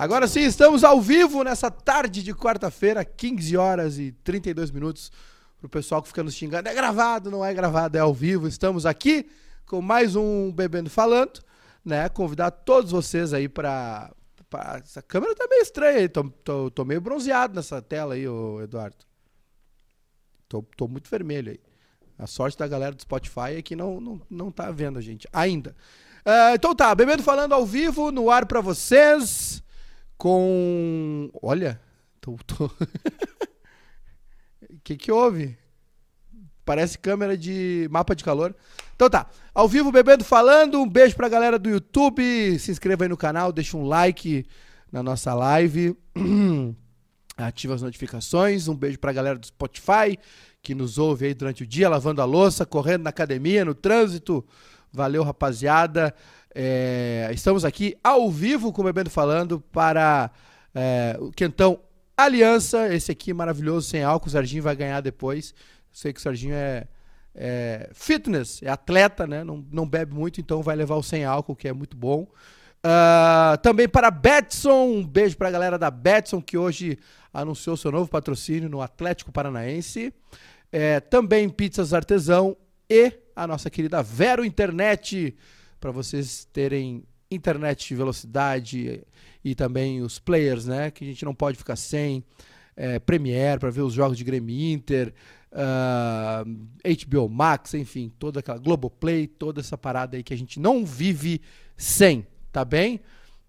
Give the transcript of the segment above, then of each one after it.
Agora sim, estamos ao vivo nessa tarde de quarta-feira, 15 horas e 32 minutos. Pro pessoal que fica nos xingando, é gravado, não é gravado, é ao vivo. Estamos aqui com mais um Bebendo Falando, né? Convidar todos vocês aí para essa câmera tá meio estranha aí, tô, tô, tô, meio bronzeado nessa tela aí, ô Eduardo. Tô, tô muito vermelho aí. A sorte da galera do Spotify é que não, não, não tá vendo a gente ainda. Uh, então tá, Bebendo Falando ao vivo, no ar para vocês, com... Olha, tô... tô... Que que houve? Parece câmera de mapa de calor. Então tá, ao vivo Bebendo Falando, um beijo pra galera do YouTube, se inscreva aí no canal, deixa um like na nossa live, ativa as notificações, um beijo pra galera do Spotify, que nos ouve aí durante o dia, lavando a louça, correndo na academia, no trânsito, Valeu, rapaziada. É, estamos aqui ao vivo com o Bebendo Falando para é, o Quentão Aliança. Esse aqui maravilhoso, sem álcool. O Serginho vai ganhar depois. Sei que o Serginho é, é fitness, é atleta, né? Não, não bebe muito, então vai levar o sem álcool, que é muito bom. Uh, também para Betson, um beijo para a galera da Betson, que hoje anunciou seu novo patrocínio no Atlético Paranaense. É, também Pizzas Artesão e a nossa querida Vero Internet, para vocês terem internet de velocidade e também os players, né? Que a gente não pode ficar sem. É, Premiere para ver os jogos de Grêmio Inter, uh, ah, HBO Max, enfim, toda aquela Globoplay, toda essa parada aí que a gente não vive sem, tá bem?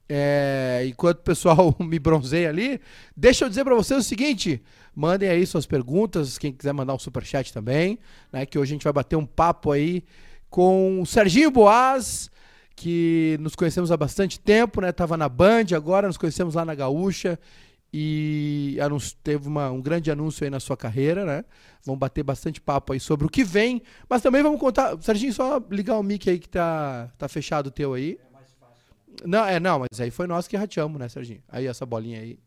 É, enquanto o pessoal me bronzeia ali, deixa eu dizer para vocês o seguinte: mandem aí suas perguntas, quem quiser mandar um super chat também, né? Que hoje a gente vai bater um papo aí com o Serginho Boas, que nos conhecemos há bastante tempo, né? Tava na Band, agora nos conhecemos lá na Gaúcha e teve uma, um grande anúncio aí na sua carreira, né? Vamos bater bastante papo aí sobre o que vem, mas também vamos contar. Serginho, só ligar o mic aí que tá, tá fechado o teu aí. Não, é, não, mas aí foi nós que rateamos, né, Serginho? Aí essa bolinha aí.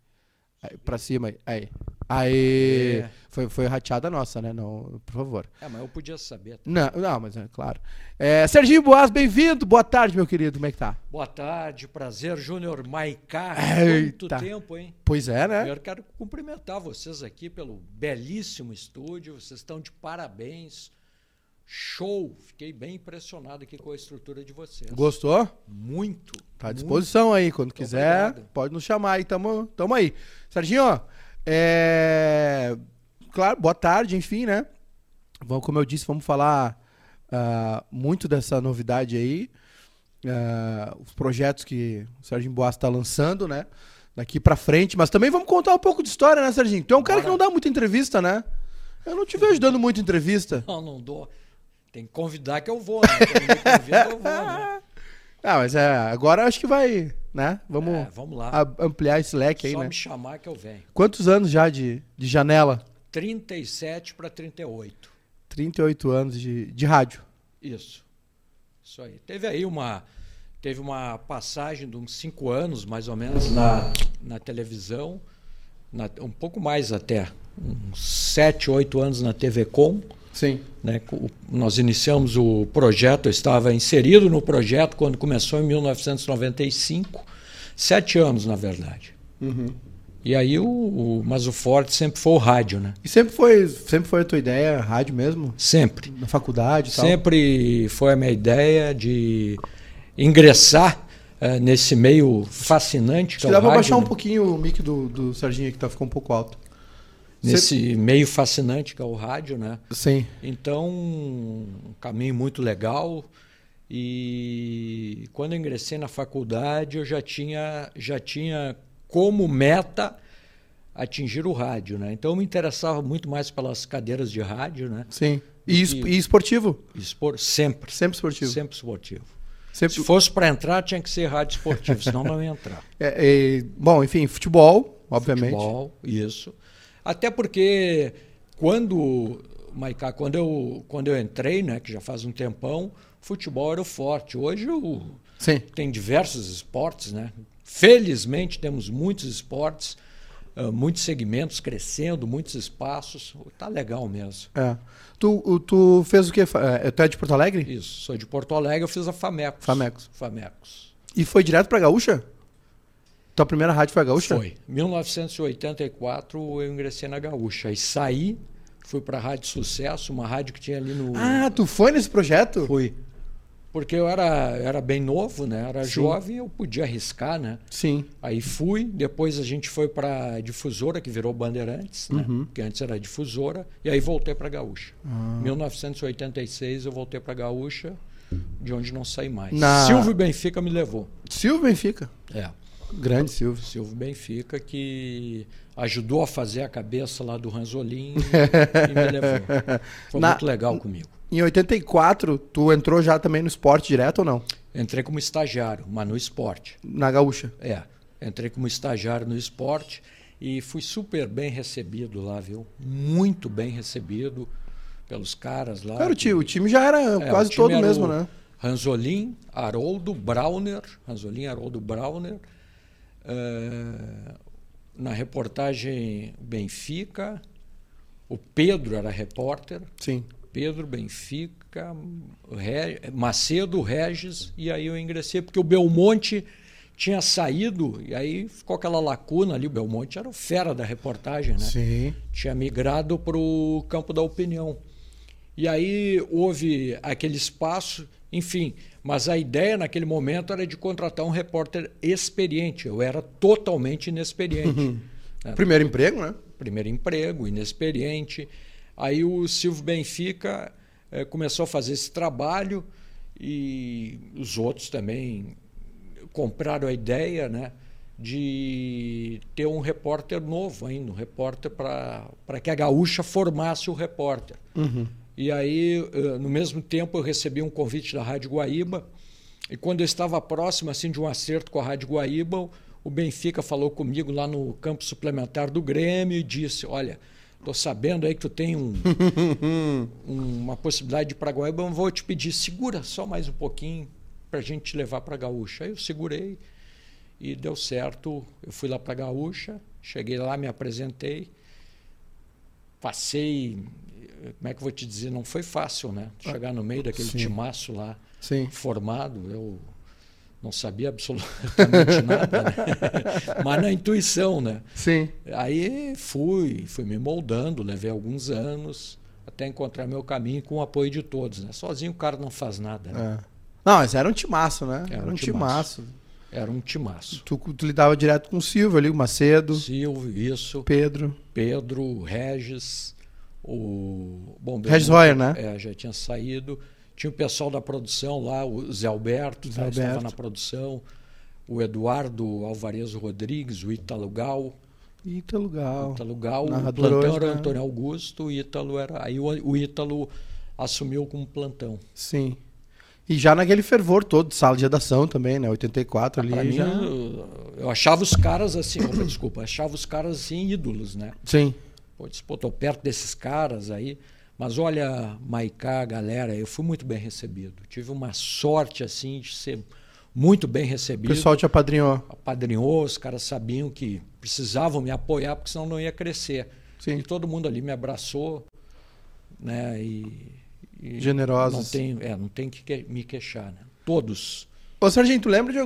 aí pra cima aí. Aí. Aí. É. Foi, foi rateada nossa, né? Não, por favor. É, mas eu podia saber. Não, não, mas é claro. É, Serginho Boas, bem-vindo. Boa tarde, meu querido. Como é que tá? Boa tarde, prazer, Júnior Maicá. Muito tempo, hein? Pois é, né? Eu quero cumprimentar vocês aqui pelo belíssimo estúdio. Vocês estão de parabéns. Show! Fiquei bem impressionado aqui com a estrutura de vocês. Gostou? Muito. Tá à disposição muito. aí, quando Muito quiser, obrigado. pode nos chamar aí, tamo, tamo aí. Serginho, é... claro, boa tarde, enfim, né? Vamos, como eu disse, vamos falar uh, muito dessa novidade aí. Uh, os projetos que o Serginho Boas está lançando, né? Daqui para frente, mas também vamos contar um pouco de história, né, Serginho? Tu é um Bora. cara que não dá muita entrevista, né? Eu não te vejo dando muita entrevista. Não, não dou. Tem que convidar que eu vou, né? Convida, eu vou, né? Ah, mas é, agora acho que vai, né? Vamos, é, vamos lá. ampliar esse leque aí, Só né? me chamar que eu venho. Quantos anos já de, de janela? 37 para 38. 38 anos de, de rádio. Isso. Isso aí. Teve aí uma teve uma passagem de uns 5 anos, mais ou menos, na, na televisão, na, um pouco mais até, uns 7, 8 anos na TV Com Sim. Né? Nós iniciamos o projeto, eu estava inserido no projeto quando começou em 1995, sete anos, na verdade. Uhum. E aí o, o, mas o forte sempre foi o rádio, né? E sempre foi, sempre foi a tua ideia, rádio mesmo? Sempre. Na faculdade, tal? Sempre foi a minha ideia de ingressar uh, nesse meio fascinante que é o rádio. Dá para baixar né? um pouquinho o mic do, do Serginho que tá ficou um pouco alto nesse meio fascinante que é o rádio, né? Sim. Então, um caminho muito legal. E quando eu ingressei na faculdade, eu já tinha, já tinha como meta atingir o rádio, né? Então eu me interessava muito mais pelas cadeiras de rádio, né? Sim. E, e esportivo? Espor, sempre. Sempre esportivo. Sempre esportivo. Sempre... Se fosse para entrar, tinha que ser rádio esportivo, senão não ia entrar. É, é, bom, enfim, futebol, obviamente. Futebol, isso. Até porque quando, Maicá, quando eu, quando eu entrei, né, que já faz um tempão, futebol era o forte. Hoje o, Sim. tem diversos esportes, né? Felizmente temos muitos esportes, uh, muitos segmentos crescendo, muitos espaços. Tá legal mesmo. É. Tu, tu fez o quê? É, tu é de Porto Alegre? Isso, sou de Porto Alegre, eu fiz a Famecos. Famecos. Famecos. E foi direto para Gaúcha? Tua primeira rádio foi a Gaúcha? Foi. 1984 eu ingressei na Gaúcha. Aí saí, fui para a Rádio Sucesso, uma rádio que tinha ali no. Ah, tu foi nesse projeto? Fui. Porque eu era, era bem novo, né? Era Sim. jovem, eu podia arriscar, né? Sim. Aí fui, depois a gente foi para difusora, que virou Bandeirantes, né? Uhum. Que antes era difusora, e aí voltei para Gaúcha. Ah. 1986 eu voltei para Gaúcha, de onde não saí mais. Na... Silvio Benfica me levou. Silvio Benfica? É. Grande Silvio. Silvio Benfica, que ajudou a fazer a cabeça lá do Ranzolin e me levou. Foi Na... muito legal comigo. Em 84, tu entrou já também no esporte direto ou não? Entrei como estagiário, mas no esporte. Na Gaúcha? É. Entrei como estagiário no esporte e fui super bem recebido lá, viu? Muito bem recebido pelos caras lá. Cara, que... o time já era é, quase todo mesmo, né? Ranzolin, Haroldo, Brauner, Ranzolin, Haroldo, Brauner. Uh, na reportagem Benfica, o Pedro era repórter. Sim. Pedro, Benfica, Macedo, Regis, e aí eu ingressei, porque o Belmonte tinha saído, e aí ficou aquela lacuna ali. O Belmonte era o fera da reportagem, né? Sim. Tinha migrado para o campo da opinião. E aí houve aquele espaço, enfim. Mas a ideia naquele momento era de contratar um repórter experiente. Eu era totalmente inexperiente. Uhum. Né? Primeiro emprego, né? Primeiro emprego, inexperiente. Aí o Silvio Benfica é, começou a fazer esse trabalho e os outros também compraram a ideia né, de ter um repórter novo ainda, um repórter para que a gaúcha formasse o repórter. Uhum. E aí, eh, no mesmo tempo, eu recebi um convite da Rádio Guaíba, e quando eu estava próximo assim, de um acerto com a Rádio Guaíba, o Benfica falou comigo lá no campo suplementar do Grêmio e disse, olha, Tô sabendo aí que tu tem um, uma possibilidade de ir para Guaíba, eu vou te pedir, segura só mais um pouquinho para a gente te levar para Gaúcha. Aí eu segurei e deu certo. Eu fui lá para Gaúcha, cheguei lá, me apresentei, passei. Como é que eu vou te dizer? Não foi fácil, né? Chegar no meio daquele Sim. timaço lá, Sim. formado. Eu não sabia absolutamente nada, né? mas na intuição, né? Sim. Aí fui, fui me moldando, levei alguns anos até encontrar meu caminho com o apoio de todos, né? Sozinho o cara não faz nada, né? É. Não, mas era um timaço, né? Era, era um timaço. timaço. Era um timaço. Tu, tu lidava direto com o Silvio ali, o Macedo. Silvio, isso. Pedro. Pedro, Regis, o... Bom, Regis Royer, né? É, já tinha saído. Tinha o pessoal da produção lá, o Zé Alberto, Zé Alberto. estava na produção, o Eduardo Alvarez Rodrigues, o Ítalo Gal. Ítalo Gal. Ítalo Gal, o plantão era né? Antônio Augusto, o Ítalo era. Aí o, o Ítalo assumiu como plantão. Sim. E já naquele fervor todo, sala de redação também, né? 84 ah, ali. Mim, já... eu, eu, achava os caras assim, opa, desculpa, achava os caras assim ídolos, né? Sim. Pô, disse, pô, tô perto desses caras aí. Mas olha, Maicá, galera, eu fui muito bem recebido. Tive uma sorte assim de ser muito bem recebido. O pessoal te apadrinhou. Apadrinhou, os caras sabiam que precisavam me apoiar, porque senão não ia crescer. Sim. E todo mundo ali me abraçou, né? E, e Generosos. Não tem, é, não tem que me queixar, né? Todos. Ô, Sargento, lembra de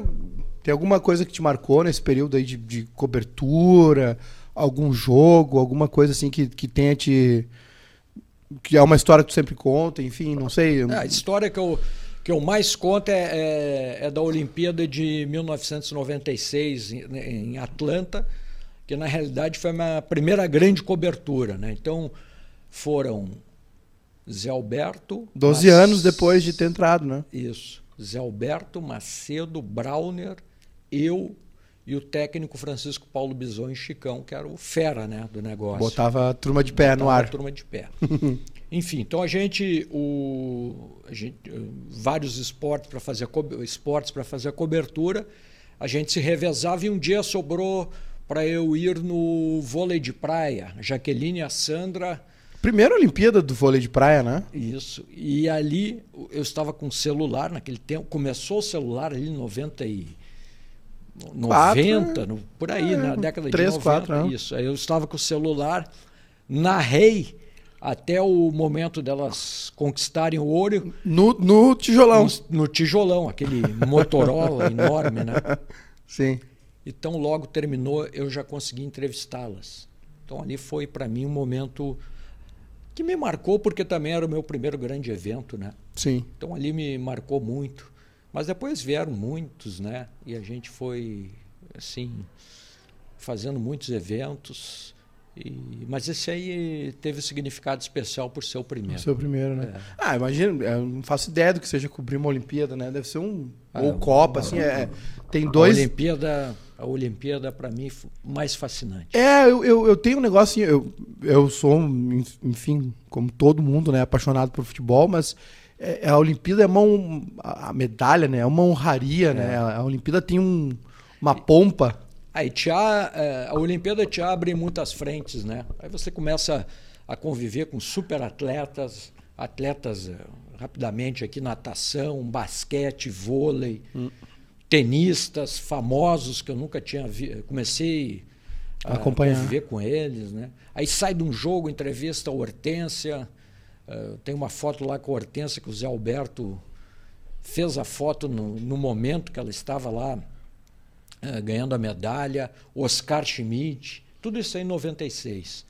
tem alguma coisa que te marcou nesse período aí de, de cobertura? Algum jogo, alguma coisa assim que, que tenha te que é uma história que tu sempre conta, enfim, não sei. É, a história que eu, que eu mais conto é, é, é da Olimpíada de 1996 em, em, Atlanta, que na realidade foi a minha primeira grande cobertura. Né? Então foram Zé Alberto. 12 anos depois de ter entrado, né? Isso. Zé Alberto, Macedo, Brauner, eu e o técnico Francisco Paulo Bison Chicão, que era o fera né, do negócio. Botava a turma de pé Botava no ar. A turma de pé. Enfim, então a gente, o, a gente vários esportes para fazer esportes para fazer a cobertura, a gente se revezava e um dia sobrou para eu ir no vôlei de praia. A Jaqueline e a Sandra Primeira Olimpíada do vôlei de praia, né? Isso. E ali eu estava com celular naquele tempo. Começou o celular ali em 90 e 90, no, por aí, é, na década 3, de 90. 4, isso. Aí eu estava com o celular, narrei até o momento delas conquistarem o ouro. No, no tijolão. No, no tijolão, aquele Motorola enorme, né? Sim. e tão logo terminou eu já consegui entrevistá-las. Então ali foi para mim um momento que me marcou porque também era o meu primeiro grande evento, né? Sim. Então ali me marcou muito. Mas depois vieram muitos, né? E a gente foi assim fazendo muitos eventos. E, mas esse aí teve um significado especial por ser o primeiro. O seu primeiro, né? É. Ah, imagina, eu não faço ideia do que seja cobrir uma Olimpíada, né? Deve ser um. Ah, ou Copa, assim. É, tem dois. A Olimpíada, a Olimpíada para mim, mais fascinante. É, eu, eu, eu tenho um negócio assim, eu, eu sou, enfim, como todo mundo, né? Apaixonado por futebol, mas é, a Olimpíada é uma. A medalha, né? É uma honraria, né? é. né? A Olimpíada tem um, uma pompa. Aí te a, é, a Olimpíada te abre muitas frentes, né? Aí você começa a conviver com super atletas, atletas é, rapidamente aqui, natação, basquete, vôlei, hum. tenistas famosos que eu nunca tinha visto. Comecei a Acompanhar. conviver com eles, né? Aí sai de um jogo, entrevista a Hortência. Uh, tem uma foto lá com a Hortência que o Zé Alberto fez a foto no, no momento que ela estava lá é, ganhando a medalha, Oscar Schmidt, tudo isso aí em 96.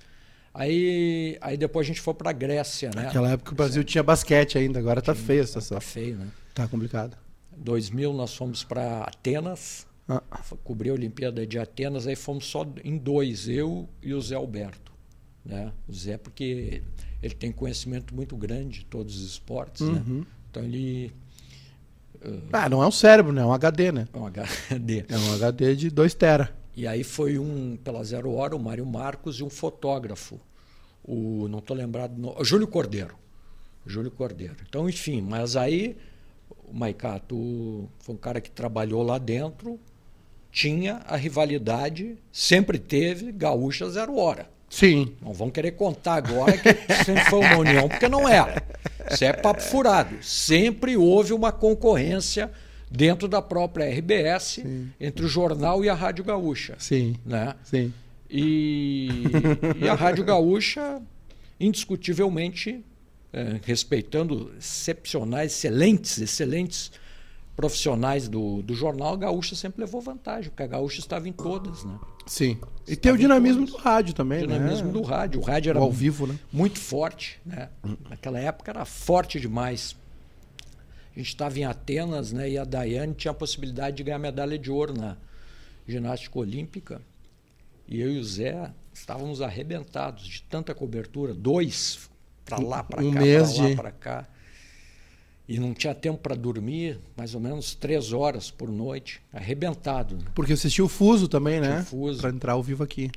Aí, aí depois a gente foi para a Grécia, né? Naquela época o Brasil tinha basquete ainda, agora tá feio a situação. Tá feio, né? Tá complicado. Em 2000 nós fomos para Atenas, ah. cobrir a Olimpíada de Atenas, aí fomos só em dois, eu e o Zé Alberto. Né? O Zé, porque ele tem conhecimento muito grande de todos os esportes, né? uhum. né? Então ele ah, não é um cérebro, né? É um HD, né? É um HD. É um HD de 2 tera. E aí foi um, pela Zero Hora, o Mário Marcos e um fotógrafo. O, não estou lembrado, o Júlio Cordeiro. Júlio Cordeiro. Então, enfim, mas aí o Maicato foi um cara que trabalhou lá dentro, tinha a rivalidade, sempre teve, Gaúcha Zero Hora. Sim. Não vão querer contar agora que sempre foi uma união, porque não era. Isso é papo furado. Sempre houve uma concorrência dentro da própria RBS Sim. entre o jornal e a Rádio Gaúcha. Sim. Né? Sim. E, e a Rádio Gaúcha, indiscutivelmente, é, respeitando excepcionais, excelentes, excelentes profissionais do, do jornal, a Gaúcha sempre levou vantagem, porque a Gaúcha estava em todas, né? Sim. E tem o dinamismo do rádio também, o dinamismo né? do rádio. O rádio era ao vivo, né? muito forte, né? Naquela época era forte demais. A gente estava em Atenas, né? E a Daiane tinha a possibilidade de ganhar medalha de ouro na ginástica olímpica. E eu e o Zé estávamos arrebentados de tanta cobertura, dois para lá, para um cá, para lá, de... para cá e não tinha tempo para dormir, mais ou menos três horas por noite, arrebentado. Né? Porque assistiu o fuso também, né? Fuso. Para entrar ao vivo aqui.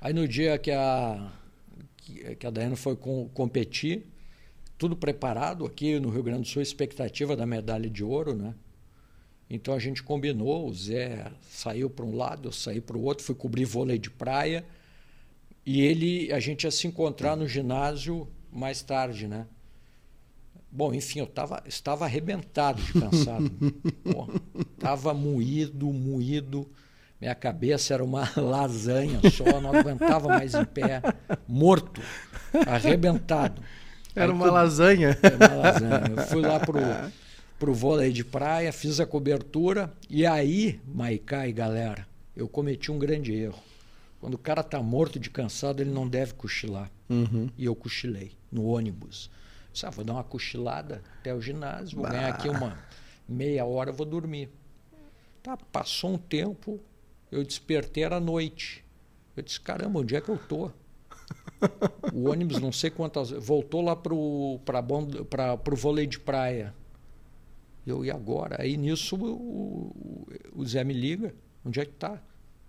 Aí no dia que a, que a Daiane foi com, competir, tudo preparado aqui no Rio Grande do Sul, expectativa da medalha de ouro, né? Então a gente combinou, o Zé saiu para um lado, eu saí para o outro, fui cobrir vôlei de praia. E ele, a gente ia se encontrar no ginásio mais tarde, né? Bom, enfim, eu tava, estava arrebentado de cansado. Estava moído, moído. Minha cabeça era uma lasanha só, não aguentava mais em pé. Morto, arrebentado. Era Aí, uma lasanha. Era uma lasanha. Eu fui lá pro, pro vôlei de praia, fiz a cobertura. E aí, Maicá e galera, eu cometi um grande erro. Quando o cara está morto de cansado, ele não deve cochilar. Uhum. E eu cochilei no ônibus. Ah, vou dar uma cochilada até o ginásio, vou bah. ganhar aqui uma meia hora, vou dormir. Tá, passou um tempo, eu despertei, era noite. Eu disse, caramba, onde é que eu tô? o ônibus, não sei quantas voltou lá pro, pra, pra, pro vôlei de praia. Eu, e agora? Aí nisso o, o, o Zé me liga, onde é que tá?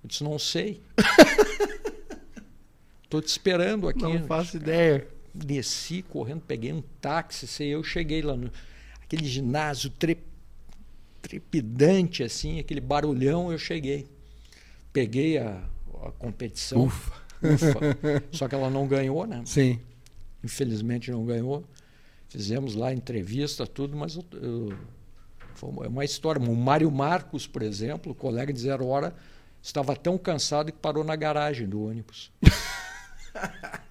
Eu disse, não sei. Tô te esperando aqui. Não faço ideia desci correndo, peguei um táxi, sei eu cheguei lá no aquele ginásio tre, trepidante assim, aquele barulhão, eu cheguei. Peguei a, a competição. Ufa. Ufa. Só que ela não ganhou, né? Sim. Infelizmente não ganhou. Fizemos lá entrevista, tudo, mas eu, eu, foi uma história. O Mário Marcos, por exemplo, colega de zero hora, estava tão cansado que parou na garagem do ônibus.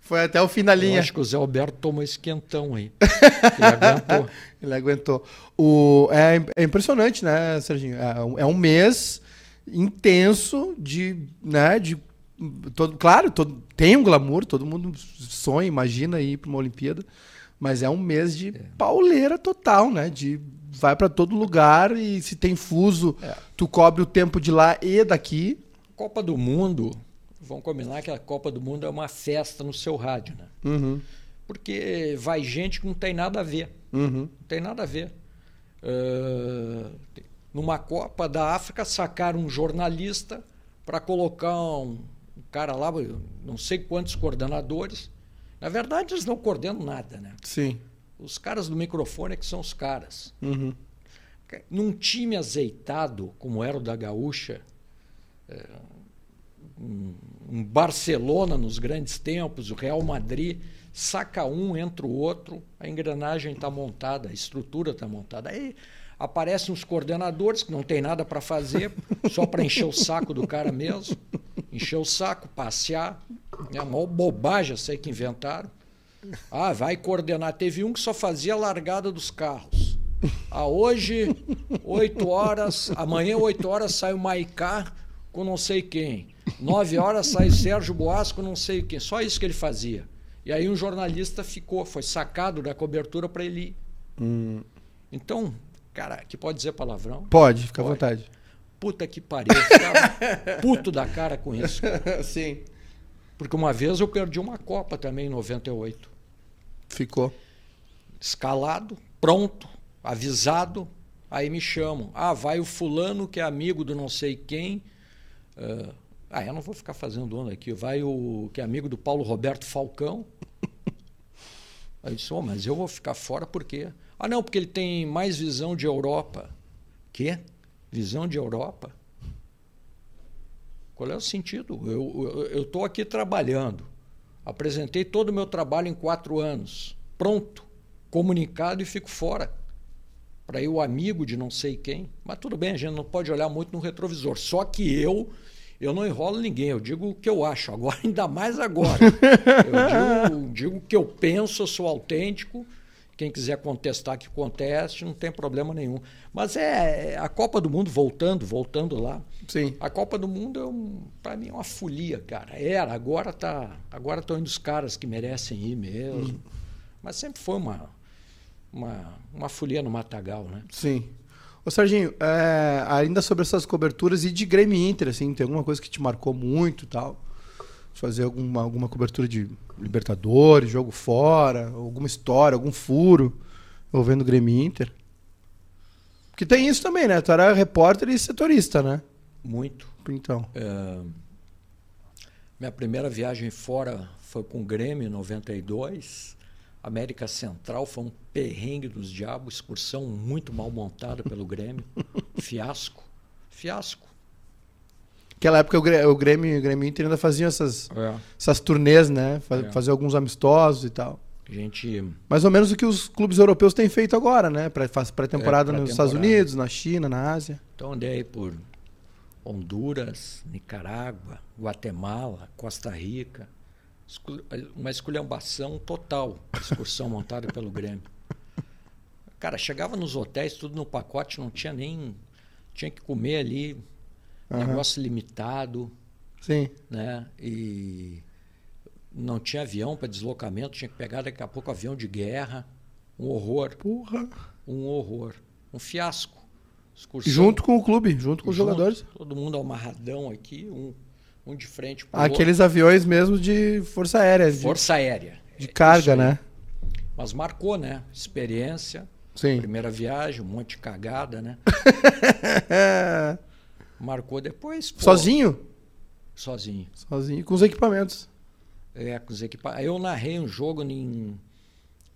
Foi até o fim da linha. Eu acho que o Zé Alberto tomou esse quentão aí. Ele aguentou. Ele aguentou. O, é, é impressionante, né, Serginho? É, é um mês intenso de, né, de todo, claro, todo, tem um glamour, todo mundo sonha, imagina ir para uma Olimpíada, mas é um mês de é. pauleira total, né? De vai para todo lugar e se tem fuso, é. tu cobre o tempo de lá e daqui. Copa do Mundo, vamos combinar que a Copa do Mundo é uma festa no seu rádio, né? Uhum. Porque vai gente que não tem nada a ver. Uhum. Não tem nada a ver. Uh, numa Copa da África, sacaram um jornalista para colocar um, um, cara lá, não sei quantos coordenadores. Na verdade, eles não coordenam nada, né? Sim. Os caras do microfone é que são os caras. Uhum. Num time azeitado, como era o da Gaúcha, é, um, Barcelona nos grandes tempos, o Real Madrid, saca um, entra o outro, a engrenagem está montada, a estrutura está montada. Aí aparecem os coordenadores que não tem nada para fazer, só para encher o saco do cara mesmo, encher o saco, passear. É uma bobagem essa aí que inventaram. Ah, vai coordenar. Teve um que só fazia a largada dos carros. Ah, hoje, 8 horas, amanhã, 8 horas, sai o Maicá com não sei quem. 9 horas sai Sérgio Boas com não sei quem. Só isso que ele fazia. E aí um jornalista ficou, foi sacado da cobertura para ele ir. Hum. Então, Cara, que pode dizer palavrão? Pode, fica à vontade. Puta que pariu. Puto da cara com isso. Cara. Sim. Porque uma vez eu perdi uma Copa também em 98. Ficou. Escalado, pronto, avisado. Aí me chamam. Ah, vai o fulano que é amigo do não sei quem. Uh, ah, eu não vou ficar fazendo onda aqui. Vai o que é amigo do Paulo Roberto Falcão. Aí eu disse, oh, mas eu vou ficar fora por quê? Ah, não, porque ele tem mais visão de Europa. Quê? Visão de Europa? Qual é o sentido? Eu estou aqui trabalhando. Apresentei todo o meu trabalho em quatro anos. Pronto. Comunicado e fico fora. Para ir o amigo de não sei quem. Mas tudo bem, a gente não pode olhar muito no retrovisor. Só que eu eu não enrolo ninguém, eu digo o que eu acho, agora ainda mais agora. Eu digo, o que eu penso, eu sou autêntico quem quiser contestar, que conteste, não tem problema nenhum. Mas é, é a Copa do Mundo, voltando, voltando lá. Sim. A Copa do Mundo, é um, para mim, é uma folia, cara. Era, agora tá. Agora estão indo os caras que merecem ir mesmo. Hum. Mas sempre foi uma, uma, uma folia no Matagal, né? Sim. Ô Serginho, é, ainda sobre essas coberturas e de Grêmio Inter, assim, tem alguma coisa que te marcou muito e tal? Fazer alguma, alguma cobertura de Libertadores, jogo fora, alguma história, algum furo envolvendo o Grêmio Inter. Porque tem isso também, né? Tu era repórter e setorista, né? Muito. Então. É... Minha primeira viagem fora foi com o Grêmio em 92. América Central foi um perrengue dos diabos, excursão muito mal montada pelo Grêmio. Fiasco. Fiasco. Naquela época o Grêmio, o Grêmio, o Grêmio Inter ainda fazia essas, é. essas turnês, né? Faz, é. Fazer alguns amistosos e tal. Gente... Mais ou menos o que os clubes europeus têm feito agora, né? Pré-temporada é, nos Estados Unidos, na China, na Ásia. Então andei por Honduras, Nicarágua, Guatemala, Costa Rica. Uma esculhambação total, excursão montada pelo Grêmio. Cara, chegava nos hotéis, tudo no pacote, não tinha nem. Tinha que comer ali Uhum. Negócio limitado. Sim. Né? E não tinha avião para deslocamento, tinha que pegar daqui a pouco avião de guerra. Um horror. Porra. Um horror. Um fiasco. Excursão. Junto com o clube, junto com os jogadores. Todo mundo amarradão aqui, um, um de frente para Aqueles outro. aviões mesmo de Força Aérea. Força de, Aérea. De carga, né? Mas marcou, né? Experiência. Sim. Primeira viagem, um monte de cagada, né? Marcou depois. Pô, Sozinho? Sozinho. Sozinho, com os equipamentos. É, com os equipamentos. Eu narrei um jogo em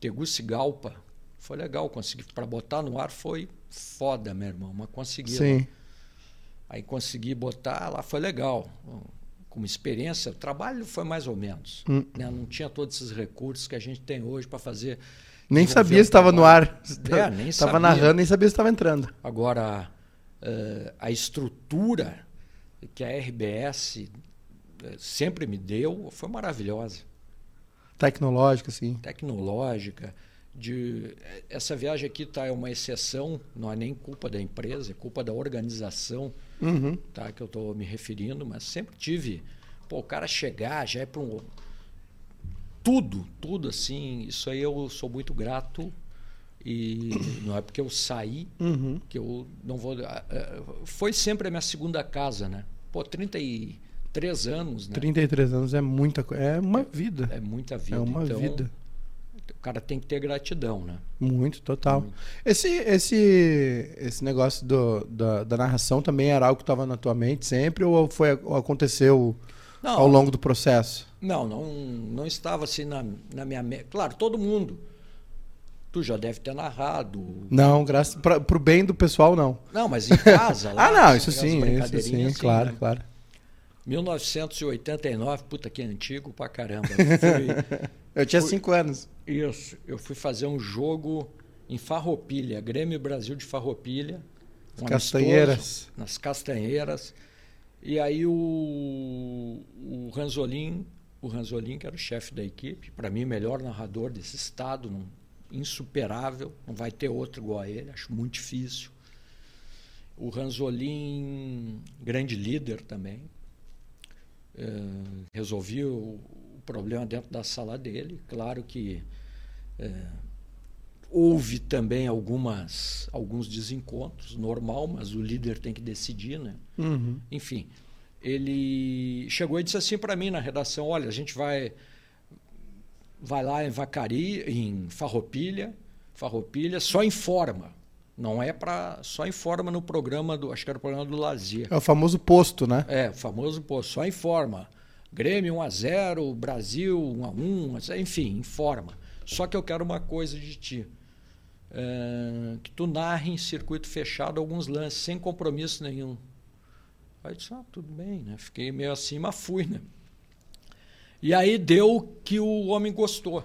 Tegucigalpa. Foi legal, consegui. Para botar no ar foi foda, meu irmão, mas consegui. Sim. Lá. Aí consegui botar lá, foi legal. Como experiência, o trabalho foi mais ou menos. Hum. Né? Não tinha todos esses recursos que a gente tem hoje para fazer. Nem sabia se estava no ar. É, nem Estava narrando, nem sabia se estava entrando. Agora, uh, a estrutura que a RBS eh, sempre me deu foi maravilhosa. Tecnológica, sim. Tecnológica. De, essa viagem aqui tá, é uma exceção, não é nem culpa da empresa, é culpa da organização Uhum. tá? Que eu estou me referindo, mas sempre tive. Pô, o cara chegar já é para um. Tudo, tudo assim. Isso aí eu sou muito grato. E não é porque eu saí Uhum. que eu não vou. ah, ah, Foi sempre a minha segunda casa, né? Pô, 33 anos, né? 33 anos é muita coisa. É uma vida. É muita vida. É uma então, vida. O cara tem que ter gratidão, né? Muito, total. Muito. Esse, esse, esse negócio do, da, da narração também era algo que estava na tua mente sempre ou, foi, ou aconteceu Não, ao longo do processo? Não, não, não estava assim na, na minha mente. Claro, todo mundo. Tu já deve ter narrado. Não, graças pra, pro bem do pessoal, não. Não, mas em casa. lá, ah, não, isso sim, isso sim, assim, claro, né? claro. 1989, puta que antigo pra caramba. Fui- Eu tinha Fui- cinco anos. isso, eu fui fazer um jogo em Farroupilha, Grêmio Brasil de Farroupilha. um Castanheiras. amistoso, nas Castanheiras. E aí o, o Ranzolin, o Ranzolin, que era o chefe da equipe, para mim o melhor narrador desse estado, não- insuperável, não vai ter outro igual a ele, acho muito difícil. O Ranzolin, grande líder também, resolvi o, o problema dentro da sala dele. Claro que eh, houve também algumas, alguns desencontros, normal, mas o líder tem que decidir, né? Uhum. Enfim, ele chegou e disse assim para mim na redação: olha, a gente vai vai lá em Vacari, em Farroupilha, Farroupilha, só informa. Não é para só informa no programa do, acho que era o programa do Lazer. É o famoso posto, né? É, o famoso, pô, só informa. Grêmio 1 a 0, Brasil 1 a 1, enfim, informa. Só que eu quero uma coisa de ti. É, que tu narre em circuito fechado alguns lances, sem compromisso nenhum. Aí eu disse, ah, tudo bem, né? Fiquei meio assim, mas fui, né? E aí deu que o homem gostou.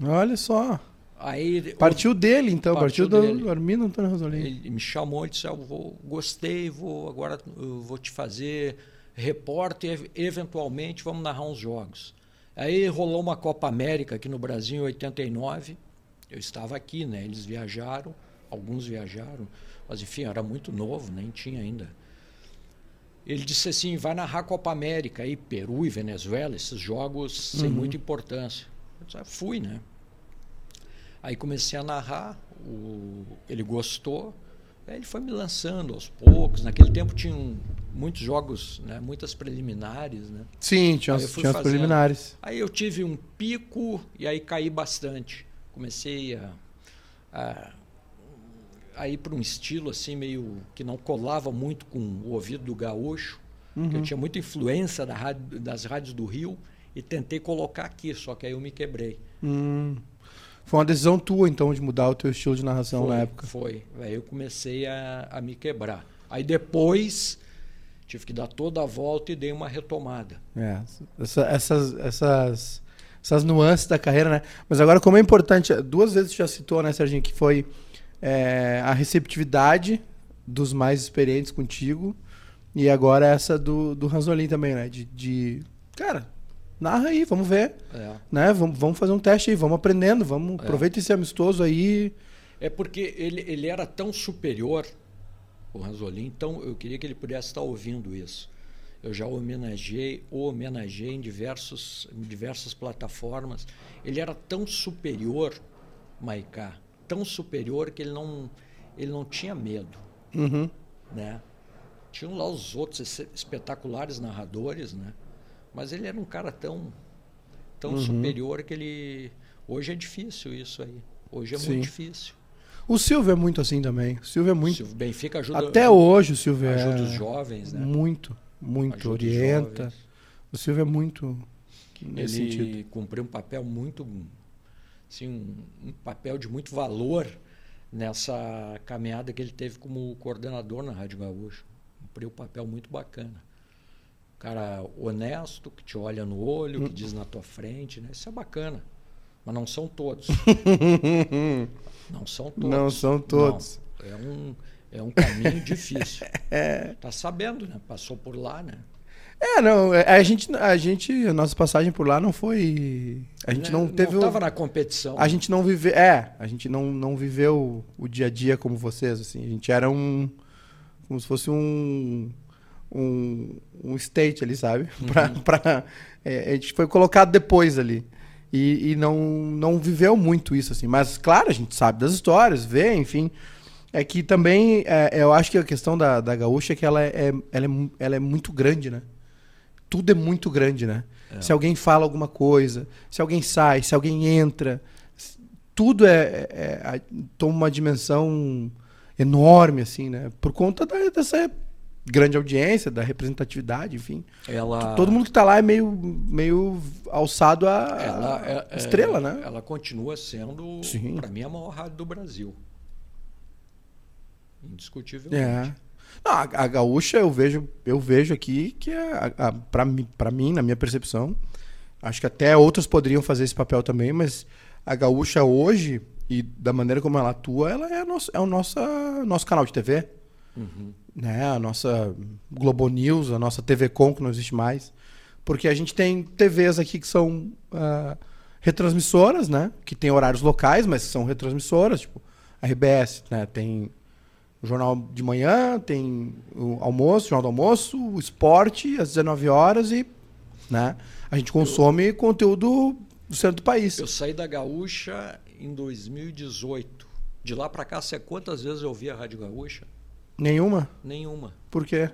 Olha só. Aí Partiu dele, então. Partiu, Partiu do dele. Armindo Antônio Rosolini. Ele me chamou e disse: "Ah, vou, gostei, vou agora vou te fazer repórter, eventualmente vamos narrar uns jogos. Aí rolou uma Copa América aqui no Brasil em 89. Eu estava aqui, né? Eles viajaram, alguns viajaram, mas enfim, era muito novo, nem tinha ainda. Ele disse assim: vai narrar Copa América aí, Peru e Venezuela, esses jogos sem Uhum. muita importância. Eu disse, "Ah, fui, né? Aí comecei a narrar, o- ele gostou, ele foi me lançando aos poucos. Naquele tempo tinham muitos jogos, né, muitas preliminares. Né? Sim, tinha, as, tinha as preliminares. Aí eu tive um pico e aí caí bastante. Comecei a, a, a ir para um estilo assim meio que não colava muito com o ouvido do gaúcho. Uhum. Eu tinha muita influência da rádio- das rádios do Rio e tentei colocar aqui, só que aí eu me quebrei. Hum. Foi uma decisão tua, então, de mudar o teu estilo de narração foi, na época. Foi. Aí eu comecei a, a me quebrar. Aí depois tive que dar toda a volta e dei uma retomada. É, essa- essas, essas, essas nuances da carreira, né? Mas agora, como é importante, duas vezes já citou, né, Serginho, que foi é, a receptividade dos mais experientes contigo e agora essa do, do Ranzolin também, né? De, de, cara, narra aí, vamos ver, É. né? Vamos, vamos fazer um teste aí, vamos aprendendo, vamos, É. aproveita esse amistoso aí. É porque ele, ele era tão superior, o Ranzolin, então eu queria que ele pudesse estar ouvindo isso. Eu já o homenageei, o homenageei em, diversos, em diversas plataformas. Ele era tão superior, Maiká, tão superior que ele não, ele não tinha medo. Uhum. né? Tinham lá os outros es- espetaculares narradores, né? Mas ele era um cara tão, tão Uhum. superior que ele. Hoje é difícil isso aí. Hoje é Sim. muito difícil. O Silvio é muito assim também. O Silvio é muito. O Benfica ajuda, Até hoje o Silvio ajuda é os jovens, né? muito, muito Ajuda orienta. O Silvio é muito nesse Ele sentido. cumpriu um papel muito, assim, um, um papel de muito valor nessa caminhada que ele teve como coordenador na Rádio Gaúcho. Cumpriu um papel muito bacana. Cara honesto, que te olha no olho, que diz na tua frente, né? Isso é bacana. Mas não são todos. Não são todos. Não são todos. Não. É um, é um caminho difícil. Tá sabendo, né? Passou por lá, né? É, não, é, a gente, a gente, a nossa passagem por lá não foi, a gente não teve, Não o- estava na competição. a gente não viveu, é, a gente não, não viveu o dia a dia como vocês, assim, a gente era um, Como se fosse um. Um, um state ali, sabe? Pra, pra- é, a gente foi colocado depois ali. E, e não, não viveu muito isso, assim. Mas, claro, a gente sabe das histórias, vê, enfim. É que também, é, eu acho que a questão da, da gaúcha é que ela é, ela, é, ela é muito grande, né? Tudo é muito grande, né? Se alguém fala alguma coisa, se alguém sai, se alguém entra, tudo é, é- é- toma uma dimensão enorme, assim, né? Por conta da- dessa grande audiência, da representatividade, enfim. Ela, Todo mundo que tá lá é meio, meio alçado a ela é- é- estrela, né? Ela continua sendo, para mim, a maior rádio do Brasil. Indiscutivelmente. É. Não, a, a gaúcha eu vejo, eu vejo aqui que é a, a, para mim, mim, na minha percepção, acho que até outros poderiam fazer esse papel também, mas a gaúcha hoje e da maneira como ela atua, ela é, a nossa, é o nosso, nosso canal de TV, Uhum. Né? A nossa Globo News, a nossa TV Com que não existe mais, porque a gente tem TVs aqui que são ah, retransmissoras, né? Que tem horários locais, mas são retransmissoras, tipo a RBS, né? Tem o jornal de manhã, tem o almoço, o jornal do almoço, o esporte às 19 horas e, né? A gente consome conteúdo do centro do país. Eu saí da Gaúcha em 2018. De lá para cá, sei quantas vezes eu ouvi a Rádio Gaúcha? Nenhuma? Nenhuma. Por quê?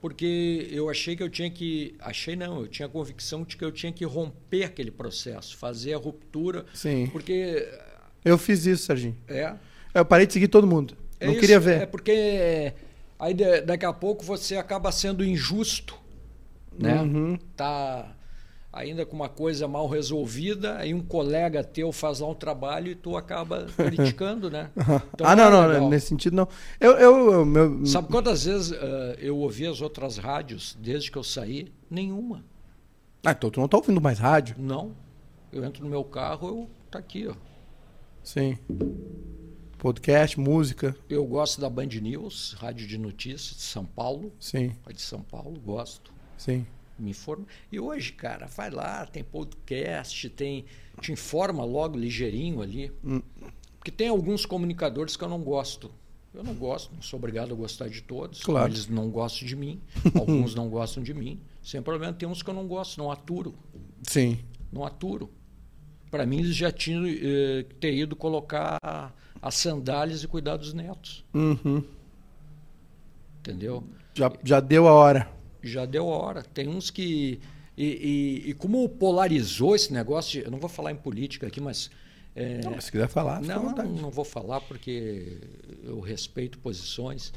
Porque eu achei que eu tinha que. Achei não, eu tinha a convicção de que eu tinha que romper aquele processo, fazer a ruptura. Sim. Porque. Eu fiz isso, Serginho. É. Eu parei de seguir todo mundo. é não isso, queria ver. É porque aí da- daqui a pouco você acaba sendo injusto. Né? Uhum. Tá ainda com uma coisa mal resolvida, aí um colega teu faz lá um trabalho e tu acaba criticando, né? Então ah, não, é não, nesse sentido não. Eu, eu, eu- meu, Sabe quantas vezes eh, eu ouvi as outras rádios desde que eu saí? Nenhuma. Ah, então tu não tá ouvindo mais rádio? Não. Eu entro no meu carro, eu tá aqui, ó. Sim. Podcast, música, Eu gosto da Band News, rádio de notícias de São Paulo, sim, a de São Paulo, gosto. sim. Me informo. E hoje, cara, vai lá, tem podcast, tem te informa logo ligeirinho ali. Hum. Porque tem alguns comunicadores que eu não gosto. Eu não gosto, não sou obrigado a gostar de todos. Claro. Eles não gostam de mim, alguns não gostam de mim. Sem problema, tem uns que eu não gosto, não aturo. Sim. não aturo. Para mim, eles já tinham eh, ter ido colocar as sandálias e cuidar dos netos. Uhum. Entendeu? Já, já deu a hora. Já deu hora. Tem uns que. E, e- e como polarizou esse negócio, de- eu não vou falar em política aqui, mas. eh, Não, se quiser falar, não, não, não vou falar porque eu respeito posições.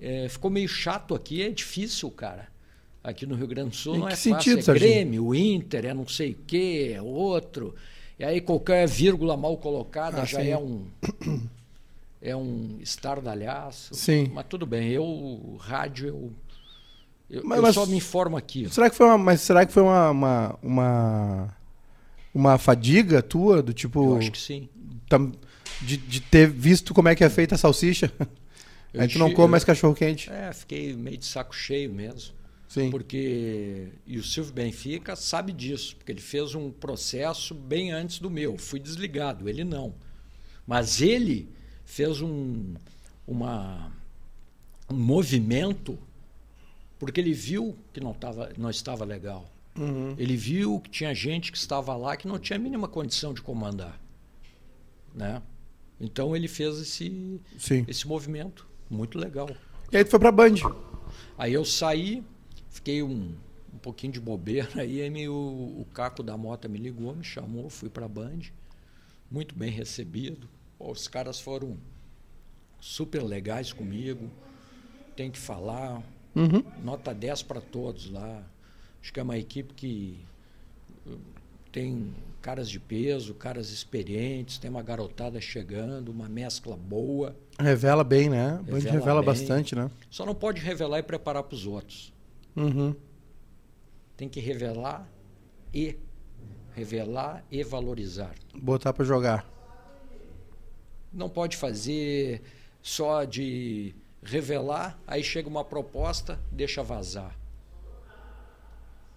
É, ficou meio chato aqui, é difícil, cara. Aqui no Rio Grande do Sul Em não é sentido, fácil. É? Grêmio, Inter, é não sei o quê, é outro. E aí qualquer vírgula mal colocada Ah, já sim. é um é um estardalhaço. Sim. Mas tudo bem, eu rádio eu eu, Mas- eu mas- só me informo aqui. Será que foi uma, mas será que foi uma, uma, uma, uma fadiga tua do tipo Eu acho que sim. de, de ter visto como é que é feita a salsicha? Eu a gente não come mais cachorro quente. É, fiquei meio de saco cheio mesmo. Sim. Porque. E o Silvio Benfica sabe disso, porque ele fez um processo bem antes do meu. Fui desligado, ele não. Mas ele fez um, uma, um movimento porque ele viu que não, tava, não estava legal. Uhum. Ele viu que tinha gente que estava lá que não tinha a mínima condição de comandar. Né? Então ele fez esse, Sim. esse movimento. Muito legal. E aí tu foi pra Band. Aí eu saí, fiquei um, um pouquinho de bobeira, aí, aí me- o, o Caco da Mota me ligou, me chamou, fui para a Band, muito bem recebido. Pô, os caras foram super legais comigo, tem que falar, Uhum. nota 10 para todos lá. Acho que é uma equipe que uh, tem caras de peso, caras experientes, tem uma garotada chegando, uma mescla boa. Revela bem, né? Band Revela revela bem. bastante, né? Só não pode revelar e preparar para os outros. Uhum. Tem que revelar e revelar e valorizar. Botar pra jogar. Não pode fazer só de revelar, aí chega uma proposta, deixa vazar.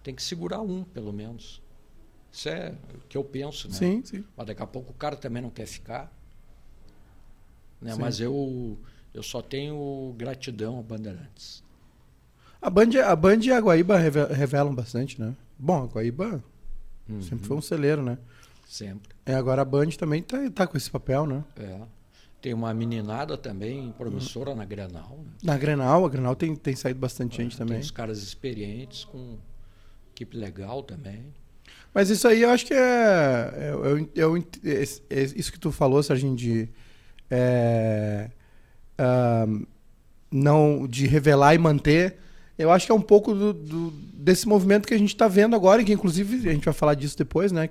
Tem que segurar um, pelo menos. Isso é o que eu penso, né? Sim, sim. Mas daqui a pouco o cara também não quer ficar. Né? Sim. Mas eu, Eu só tenho gratidão a Bandeirantes. A Band, a Band e a Guaíba reve- revelam bastante, né? Bom, a Guaíba Uhum. sempre foi um celeiro, né? Sempre. É, agora a Band também tá, tá com esse papel, né? É. Tem uma meninada também promissora na Granal. Né? Na Grenal, a Grenal tem, tem saído bastante gente Tem também. uns caras experientes com equipe legal também. Mas isso aí eu acho que é. Eu, eu ent- es- es- isso que tu falou, Serginho, de. é, ahn, não, de revelar e manter. Eu acho que é um pouco do, do- desse movimento que a gente está vendo agora, e que inclusive a gente vai falar disso depois, né?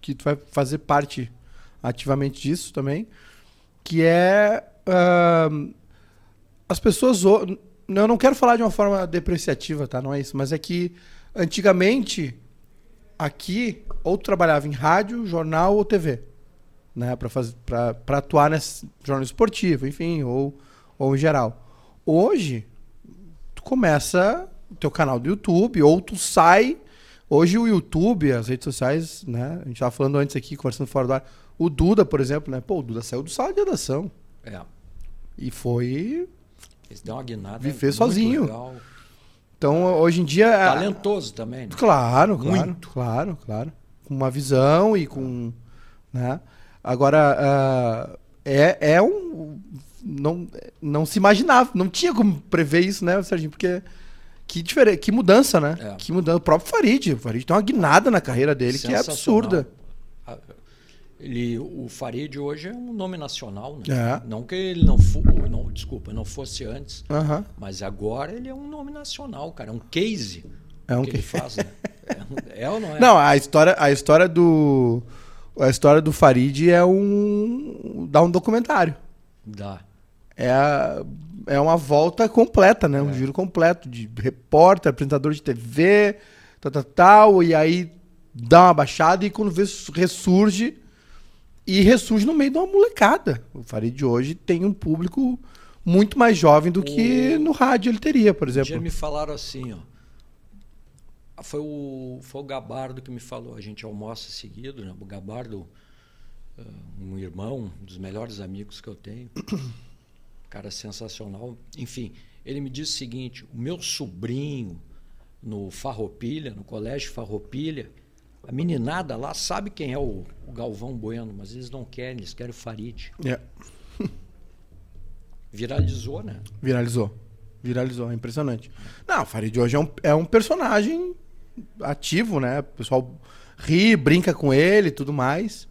Que tu vai fazer parte ativamente disso também. Que é. ahn, as pessoas. Eu não quero falar de uma forma depreciativa, tá? Não é isso. Mas é que antigamente aqui ou trabalhava em rádio, jornal ou TV, né, para fazer para atuar nesse jornal esportivo, enfim, ou ou em geral. Hoje tu começa o teu canal do YouTube ou tu sai Hoje o YouTube, as redes sociais, né? A gente tava falando antes aqui, conversando fora do ar. O Duda, por exemplo, né? Pô, o Duda saiu do sala de redação. É. E foi. Eles dão uma guinada. Viver sozinho. legal. Então, hoje em dia. Talentoso também. Né? Claro, claro, Muito. claro, claro. Com uma visão e com. Né? Agora, ah, é, é um. Não, não se imaginava, não tinha como prever isso, né, Serginho? Porque. Que, difere, que mudança, né? É. Que mudança. O próprio Farid. O Farid tem uma guinada na carreira dele que é absurda. Ele, o Farid hoje é um nome nacional, né? É. Não que ele não, fo, não, desculpa, não fosse antes, Aham. mas agora ele é um nome nacional, cara. É um case É um que ele case. faz, né? É, é ou não é? Não, a história, a história do. A história do Farid é um. dá um documentário. Dá. É, a- é uma volta completa, né? Um É. giro completo de repórter, apresentador de TV, tal, tal, tal, e aí dá uma baixada e quando vê ressurge e ressurge no meio de uma molecada. O Farid de hoje tem um público muito mais jovem do que O- no rádio ele teria, por exemplo. dia me falaram assim, ó. Foi o, foi o Gabardo que me falou. A gente almoça seguido, né? O Gabardo, ah, um irmão, um dos melhores amigos que eu tenho. Cara sensacional. Enfim, ele me disse o seguinte: o meu sobrinho no Farroupilha, no colégio Farroupilha, a meninada lá sabe quem é o, o Galvão Bueno, mas eles não querem, eles querem o Farid. É, Viralizou, né? viralizou. Viralizou, é impressionante. Não, o Farid hoje é um, é um personagem ativo, né? O pessoal ri, brinca com ele e tudo mais.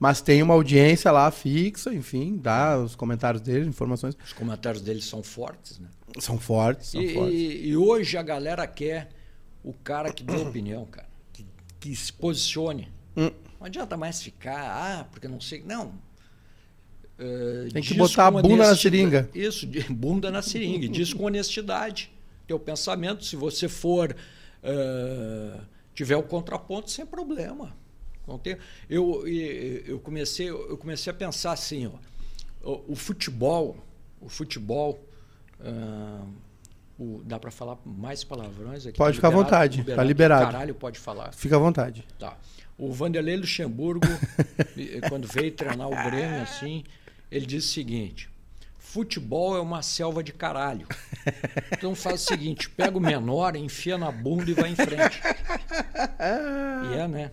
Mas tem uma audiência lá fixa, enfim, dá os comentários dele, informações. Os comentários deles são fortes, né? São fortes, são E, fortes. e- e hoje a galera quer o cara que dê opinião, cara. Que, se posicione. Hum. Não adianta mais ficar, ah, porque não sei. Não. Eh, Tem que botar a bunda na seringa. Isso, de bunda na seringa. E diz com honestidade. Teu pensamento, se você for. eh, tiver o contraponto, sem problema. Não tem, eu, eu, comecei, eu comecei a pensar assim, ó, o, o futebol, o futebol. ah, o- dá para falar mais palavrões aqui? Pode Tá ficar à liberado? vontade, tá liberado. Caralho, pode falar. Fica à vontade. Tá. O Vanderlei Luxemburgo, quando veio treinar o Grêmio, assim, ele disse o seguinte: futebol é uma selva de caralho. Então faz o seguinte: pega o menor, enfia na bunda e vai em frente. E é, né?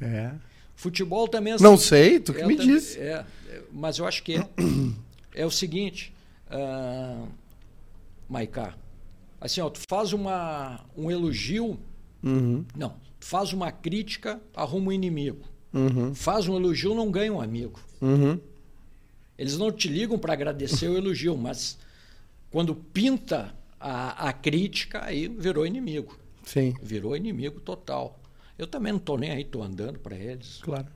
É. Futebol também é Não assim. sei, tu que É, me também- disse. É, é, mas eu acho que é. É o seguinte, ah, Maiká, assim, ó, tu faz uma, um elogio, Uhum, não, tu faz uma crítica, arruma um inimigo. uhum, Faz um elogio, não ganha um amigo. uhum. Eles não te ligam para agradecer o elogio, mas quando pinta a, a crítica, aí virou inimigo. Sim, Virou inimigo total. Eu também não estou nem aí, estou andando para eles. claro.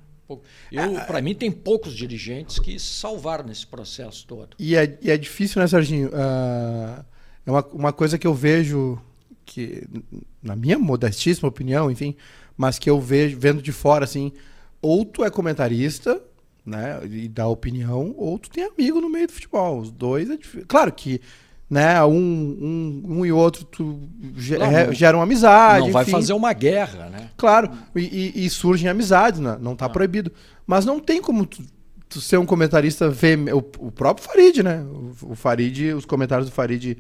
Eu, para mim, tem poucos dirigentes que se salvaram nesse processo todo. E é, e é difícil, né, Serginho? Ah, é uma, uma coisa que eu vejo que, na minha modestíssima opinião, enfim, mas que eu vejo vendo de fora, assim, ou tu é comentarista, né, e dá opinião, ou tu tem amigo no meio do futebol. Os dois é difícil. Claro que, né, um, um, um e outro tu Não, geram amizade, não vai enfim. fazer uma guerra, né? Claro, e, e- surgem amizades, né? não está proibido. Mas não tem como tu, tu ser um comentarista vê o, o próprio Farid, né? O, o Farid, os comentários do Farid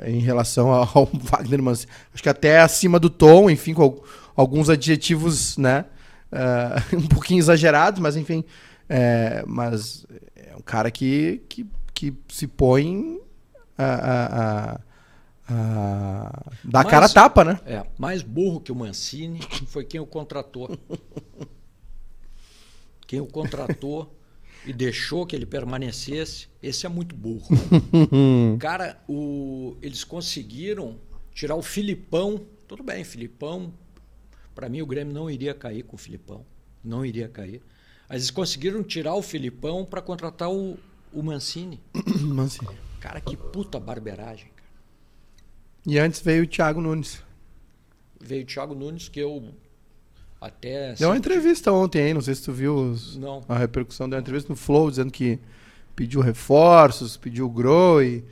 em relação ao Wagner Mancini. Acho que até acima do tom, enfim, com alguns adjetivos, né? Uh, um pouquinho exagerados, mas enfim. É, mas é um cara que, que, que se põe a, a, a, a dar cara a tapa, né? É, mais burro que o Mancini foi quem o contratou. quem o contratou e deixou que ele permanecesse, esse é muito burro. Cara, o, eles conseguiram tirar o Filipão. Tudo bem, Filipão. Para mim, o Grêmio não iria cair com o Filipão. Não iria cair. Mas eles conseguiram tirar o Filipão para contratar o, o Mancini. Mancini. Cara, que puta barberagem. Cara. E antes veio o Thiago Nunes. Veio o Thiago Nunes, que eu até. Deu uma entrevista ontem aí, não sei se tu viu os, a repercussão. Deu uma entrevista no Flow dizendo que pediu reforços, pediu groi,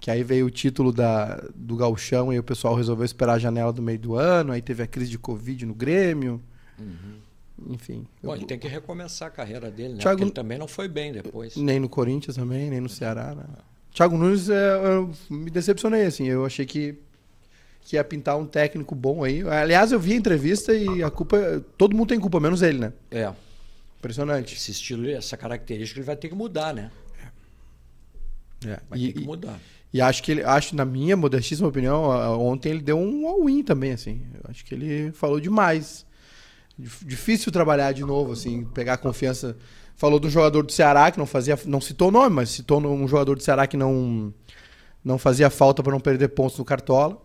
que aí veio o título da, do Galchão e o pessoal resolveu esperar a janela do meio do ano. Aí teve a crise de Covid no Grêmio. Uhum. Enfim. Bom, eu... ele tem que recomeçar a carreira dele, né? Thiago... Porque ele também não foi bem depois. Nem no Corinthians também, nem no Ceará. Né? Thiago Nunes, é, eu me decepcionei, assim. Eu achei que que ia pintar um técnico bom aí. Aliás, eu vi a entrevista e a culpa. Todo mundo tem culpa, menos ele, né? É. Impressionante. Esse estilo, essa característica, ele vai ter que mudar, né? É. Vai e, ter que mudar. E, e acho que ele, acho, na minha modestíssima opinião, ontem ele deu um all-in também, assim. Eu acho que ele falou demais. Difícil trabalhar de novo, assim, pegar confiança. Falou do jogador do Ceará que não fazia, não citou o nome, mas citou um jogador do Ceará que não não fazia falta para não perder pontos no Cartola.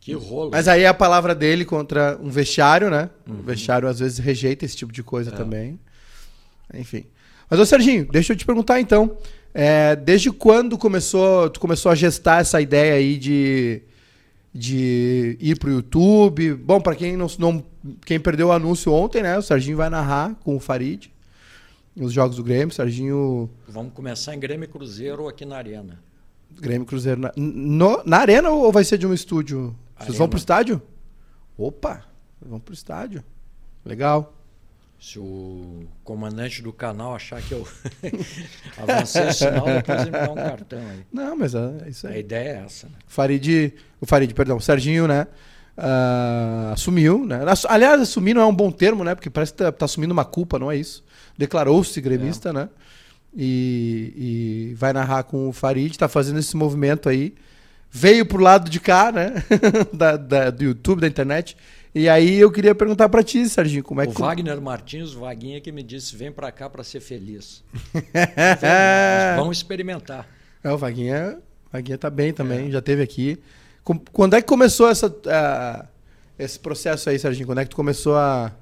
Que rolo. Mas aí é a palavra dele contra um vestiário, né? Uhum. O vestiário às vezes rejeita esse tipo de coisa é. também. Enfim. Mas, ô Serginho, deixa eu te perguntar então. É, desde quando começou, tu começou a gestar essa ideia aí de, de ir pro YouTube? Bom, para quem não, não quem perdeu o anúncio ontem, né? O Serginho vai narrar com o Farid os jogos do Grêmio. Serginho. Vamos começar em Grêmio e Cruzeiro aqui na Arena. Grêmio Cruzeiro na, no, na arena ou vai ser de um estúdio? Vocês arena. vão pro estádio? Opa, vão pro estádio. Legal. Se o comandante do canal achar que eu avancei o sinal, depois ele me dá um cartão aí. Não, mas é isso aí. A ideia é essa, né? Farid, o Farid, perdão, o Serginho, né? Uh, assumiu, né? Aliás, assumir não é um bom termo, né? Porque parece que tá, tá assumindo uma culpa, não é isso? Declarou-se gremista, é. né? E, e vai narrar com o Farid, está fazendo esse movimento aí. Veio pro lado de cá, né? da, da, do YouTube, da internet. E aí eu queria perguntar para ti, Serginho, como é o que... O Wagner Martins, o Vaguinha, que me disse, vem para cá para ser feliz. Vamos experimentar. É, o Vaguinha, Vaguinha tá bem também, é. já teve aqui. Quando é que começou essa, esse processo aí, Serginho? Quando é que tu começou a,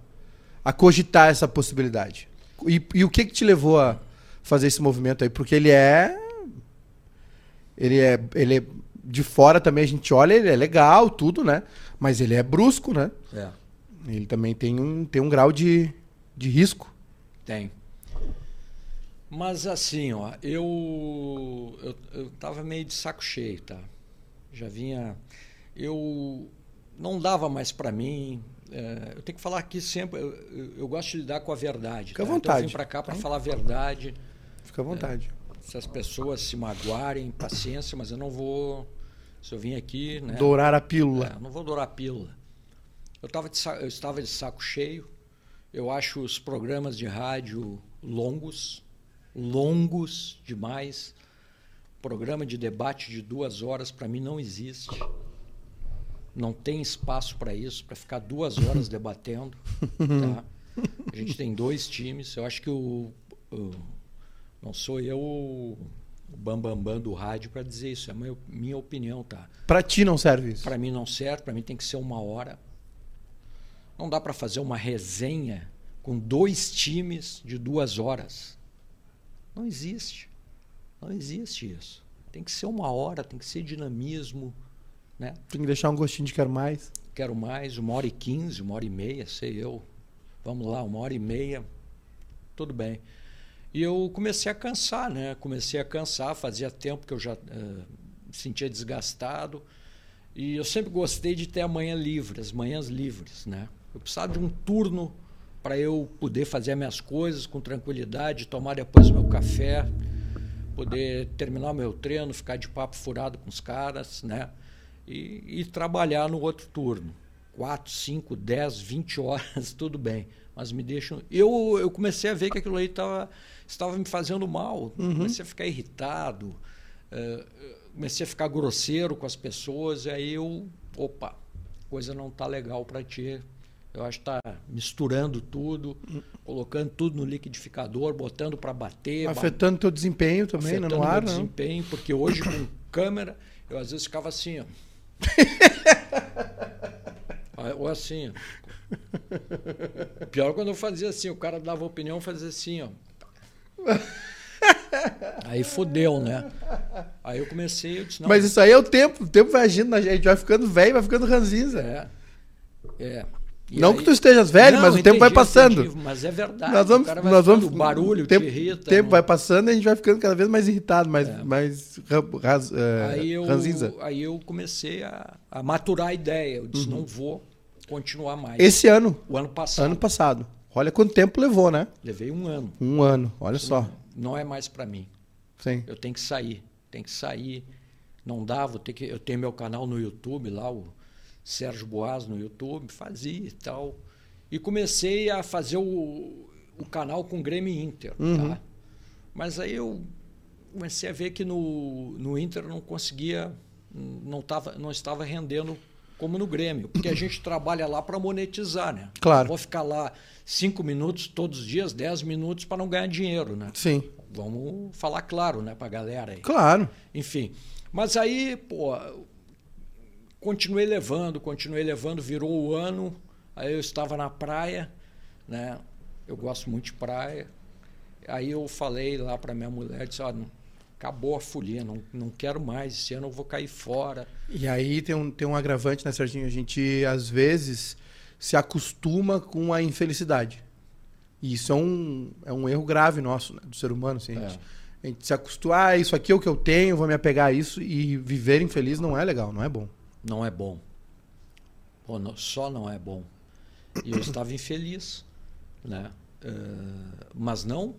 a cogitar essa possibilidade? E, e o que que te levou a fazer esse movimento aí, porque ele é. Ele é. Ele é de fora também a gente olha, ele é legal, tudo, né? Mas ele é brusco, né? É. Ele também tem um, tem um grau de, de risco. Tem. Mas assim, ó, eu, eu, eu tava meio de saco cheio, tá? Já vinha. Eu não dava mais para mim. É, eu tenho que falar aqui sempre. Eu, eu, gosto de lidar com a verdade. Fica tá? à vontade. Então eu vim para cá para falar a verdade. Fica à vontade. É, se as pessoas se magoarem, paciência, mas eu não vou. Se eu vim aqui. Né, dourar a pílula. É, não vou dourar a pílula. Eu, tava de, eu estava de saco cheio. Eu acho os programas de rádio longos, longos demais. Programa de debate de duas horas, para mim, não existe. Não tem espaço para isso, para ficar duas horas debatendo. Tá? A gente tem dois times. Eu acho que o, o não sou eu o bambambam bam, bam do rádio para dizer isso. É a minha, minha opinião, tá? Para ti não serve isso? Para mim não serve. Para mim tem que ser uma hora. Não dá para fazer uma resenha com dois times de duas horas. Não existe. Não existe isso. Tem que ser uma hora, tem que ser dinamismo. Né? Tem que deixar um gostinho de quero mais. Quero mais, uma hora e quinze, uma hora e meia, sei eu. Vamos lá, uma hora e meia. Tudo bem. E eu comecei a cansar, né? Comecei a cansar, fazia tempo que eu já uh, me sentia desgastado. E eu sempre gostei de ter a manhã livre, as manhãs livres, né? Eu precisava de um turno para eu poder fazer as minhas coisas com tranquilidade, tomar depois o meu café, poder terminar o meu treino, ficar de papo furado com os caras, né? E, e trabalhar no outro turno. 4, 5, 10, 20 horas, tudo bem. Mas me deixam. Eu, eu comecei a ver que aquilo aí tava, estava me fazendo mal. Uhum. Comecei a ficar irritado, uh, comecei a ficar grosseiro com as pessoas. Aí eu, opa, coisa não tá legal para ti. Eu acho que está misturando tudo, colocando tudo no liquidificador, botando para bater. Afetando o teu desempenho também, afetando no ar, meu não? desempenho, porque hoje com câmera, eu às vezes ficava assim, ó. Ou assim, ó. Pior quando eu fazia assim, o cara dava opinião, fazia assim, ó. Aí fodeu, né? Aí eu comecei, eu disse, não. Mas isso aí é o tempo, o tempo vai agindo na gente, vai ficando velho, vai ficando ranzinza. É. É. E não aí... que tu estejas velho, não, mas o tempo vai passando. Entendi, mas é verdade. Nós vamos, nós vamos o barulho, o tempo, irrita. O tempo não... vai passando e a gente vai ficando cada vez mais irritado, mais, é. mais é, aí eu, ranzinza. Aí eu comecei a, a, maturar a ideia. Eu disse, uhum. não vou continuar mais. Esse ano? O ano passado. Ano passado. Olha quanto tempo levou, né? Levei um ano. Um ano, olha só. Não é mais para mim. Sim. Eu tenho que sair. Tem que sair. Não dá, vou ter que. Eu tenho meu canal no YouTube lá, o Sérgio Boas no YouTube, fazia e tal. E comecei a fazer o, o canal com Grêmio Inter. Uhum. Tá? Mas aí eu comecei a ver que no, no Inter não conseguia, não, tava, não estava rendendo como no Grêmio, porque a gente trabalha lá para monetizar, né? Claro. vou ficar lá cinco minutos todos os dias, dez minutos para não ganhar dinheiro, né? Sim. Vamos falar claro, né, para a galera aí. Claro. Enfim, mas aí, pô, continuei levando, continuei levando, virou o ano, aí eu estava na praia, né? Eu gosto muito de praia. Aí eu falei lá para minha mulher, disse, ah, acabou a folia, não, não quero mais, esse ano eu vou cair fora. E aí tem um, tem um agravante, né, Serginho? A gente, às vezes, se acostuma com a infelicidade. E isso é um, é um erro grave nosso, né, do ser humano. Assim, a, gente, é. a gente se acostuma, ah, isso aqui é o que eu tenho, vou me apegar a isso, e viver infeliz não é legal, não é bom não é bom. Pô, não, só não é bom. E eu estava infeliz, né? Uh, mas não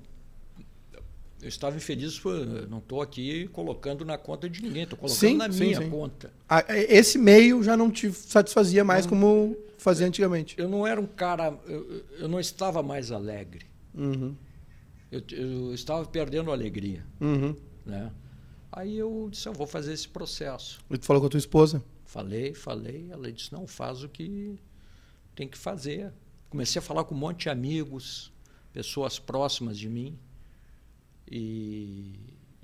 eu estava infeliz, não estou aqui colocando na conta de ninguém, estou colocando sim, na minha sim. conta. É, esse meio já não te satisfazia mais não, como fazia antigamente. Eu não era um cara, eu, eu não estava mais alegre. Uhum. Eu, eu, estava perdendo a alegria. Uhum. Né? Aí eu disse, eu vou fazer esse processo. E tu falou com a tua esposa? Falei, falei. Ela disse: não, faz o que tem que fazer. Comecei a falar com um monte de amigos, pessoas próximas de mim. E,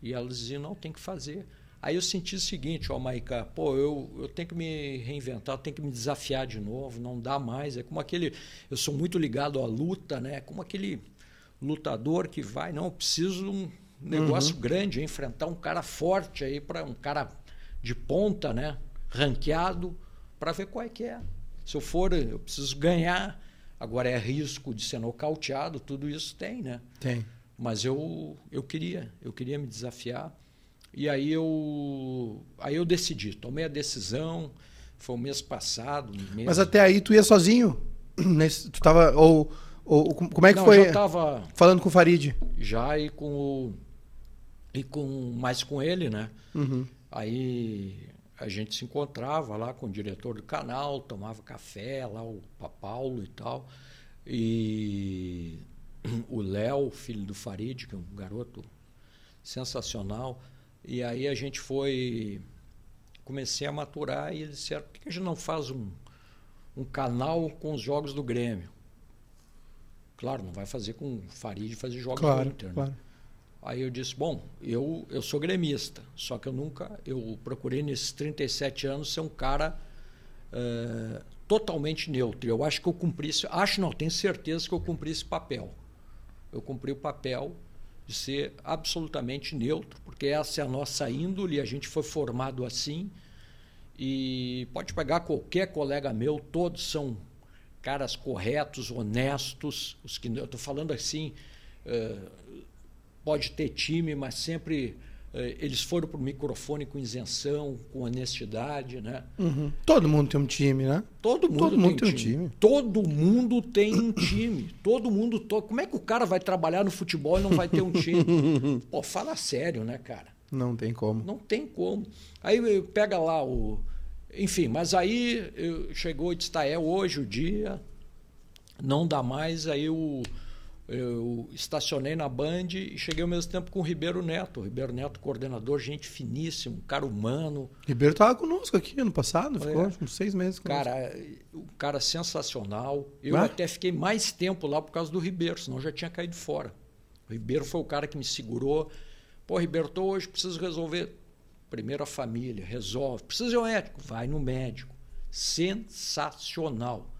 e elas diziam: não, tem que fazer. Aí eu senti o seguinte, ó, Maica, pô, eu, eu tenho que me reinventar, tenho que me desafiar de novo, não dá mais. É como aquele. Eu sou muito ligado à luta, né? Como aquele lutador que vai, não, eu preciso de um negócio uhum. grande, enfrentar um cara forte aí, para um cara de ponta, né? ranqueado para ver qual é que é. Se eu for, eu preciso ganhar. Agora é risco de ser nocauteado, tudo isso tem, né? Tem. Mas eu, eu queria, eu queria me desafiar. E aí eu, aí eu decidi, tomei a decisão. Foi o mês passado. Mês... Mas até aí tu ia sozinho? Nesse, tu tava ou, ou como é que Não, foi? Já tava falando com o Farid. Já e com o, e com mais com ele, né? Uhum. Aí a gente se encontrava lá com o diretor do canal, tomava café lá, o Paulo e tal. E o Léo, filho do Farid, que é um garoto sensacional. E aí a gente foi. Comecei a maturar e eles disseram: por que a gente não faz um, um canal com os jogos do Grêmio? Claro, não vai fazer com o Farid fazer jogos claro, do Inter. Né? Claro. Aí eu disse, bom, eu, eu sou gremista, só que eu nunca, eu procurei nesses 37 anos ser um cara uh, totalmente neutro. Eu acho que eu cumpri isso, acho não, tenho certeza que eu cumpri esse papel. Eu cumpri o papel de ser absolutamente neutro, porque essa é a nossa índole, a gente foi formado assim. E pode pegar qualquer colega meu, todos são caras corretos, honestos, os que eu estou falando assim, uh, pode ter time, mas sempre eh, eles foram para o microfone com isenção, com honestidade, né? Uhum. Todo mundo tem um time, né? Todo mundo, Todo tem, mundo um tem um time. time. Todo mundo tem um time. Todo mundo. To... Como é que o cara vai trabalhar no futebol e não vai ter um time? Pô, fala sério, né, cara? Não tem como. Não tem como. Aí eh, pega lá o. Enfim, mas aí eu- chegou e disse: tá, é hoje o dia, não dá mais. Aí eu, eu estacionei na Band e cheguei ao mesmo tempo com o Ribeiro Neto. O Ribeiro Neto, coordenador, gente finíssimo, cara humano. Ribeiro tava conosco aqui ano passado, ficou É. uns seis meses conosco. Cara, um cara sensacional. Eu Ah? até fiquei mais tempo lá por causa do Ribeiro, senão já tinha caído fora. O Ribeiro foi o cara que me segurou. Pô, Ribeiro, tô hoje, preciso resolver. Primeiro a família, resolve. Precisa de um médico? Vai no médico. Sensacional.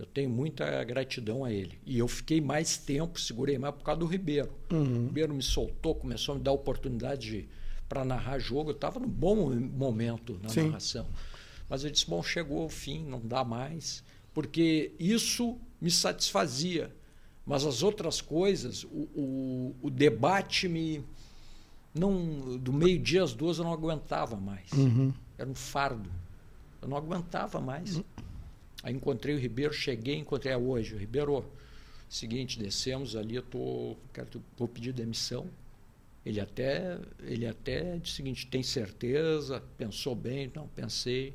Eu tenho muita gratidão a ele. E eu fiquei mais tempo, segurei mais por causa do Ribeiro. Uhum. O Ribeiro me soltou, começou a me dar oportunidade para narrar jogo. Eu estava num bom momento na Sim. narração. Mas eu disse: bom, chegou o fim, não dá mais. Porque isso me satisfazia. Mas as outras coisas, o, o, o debate me. Não, do meio-dia às duas eu não aguentava mais. Uhum. Era um fardo. Eu não aguentava mais. Aí encontrei o Ribeiro, cheguei, encontrei a hoje. O Ribeiro, seguinte, descemos ali, eu tô, quero, vou pedir demissão. Ele até, ele até disse o seguinte, tem certeza? Pensou bem? Não, pensei.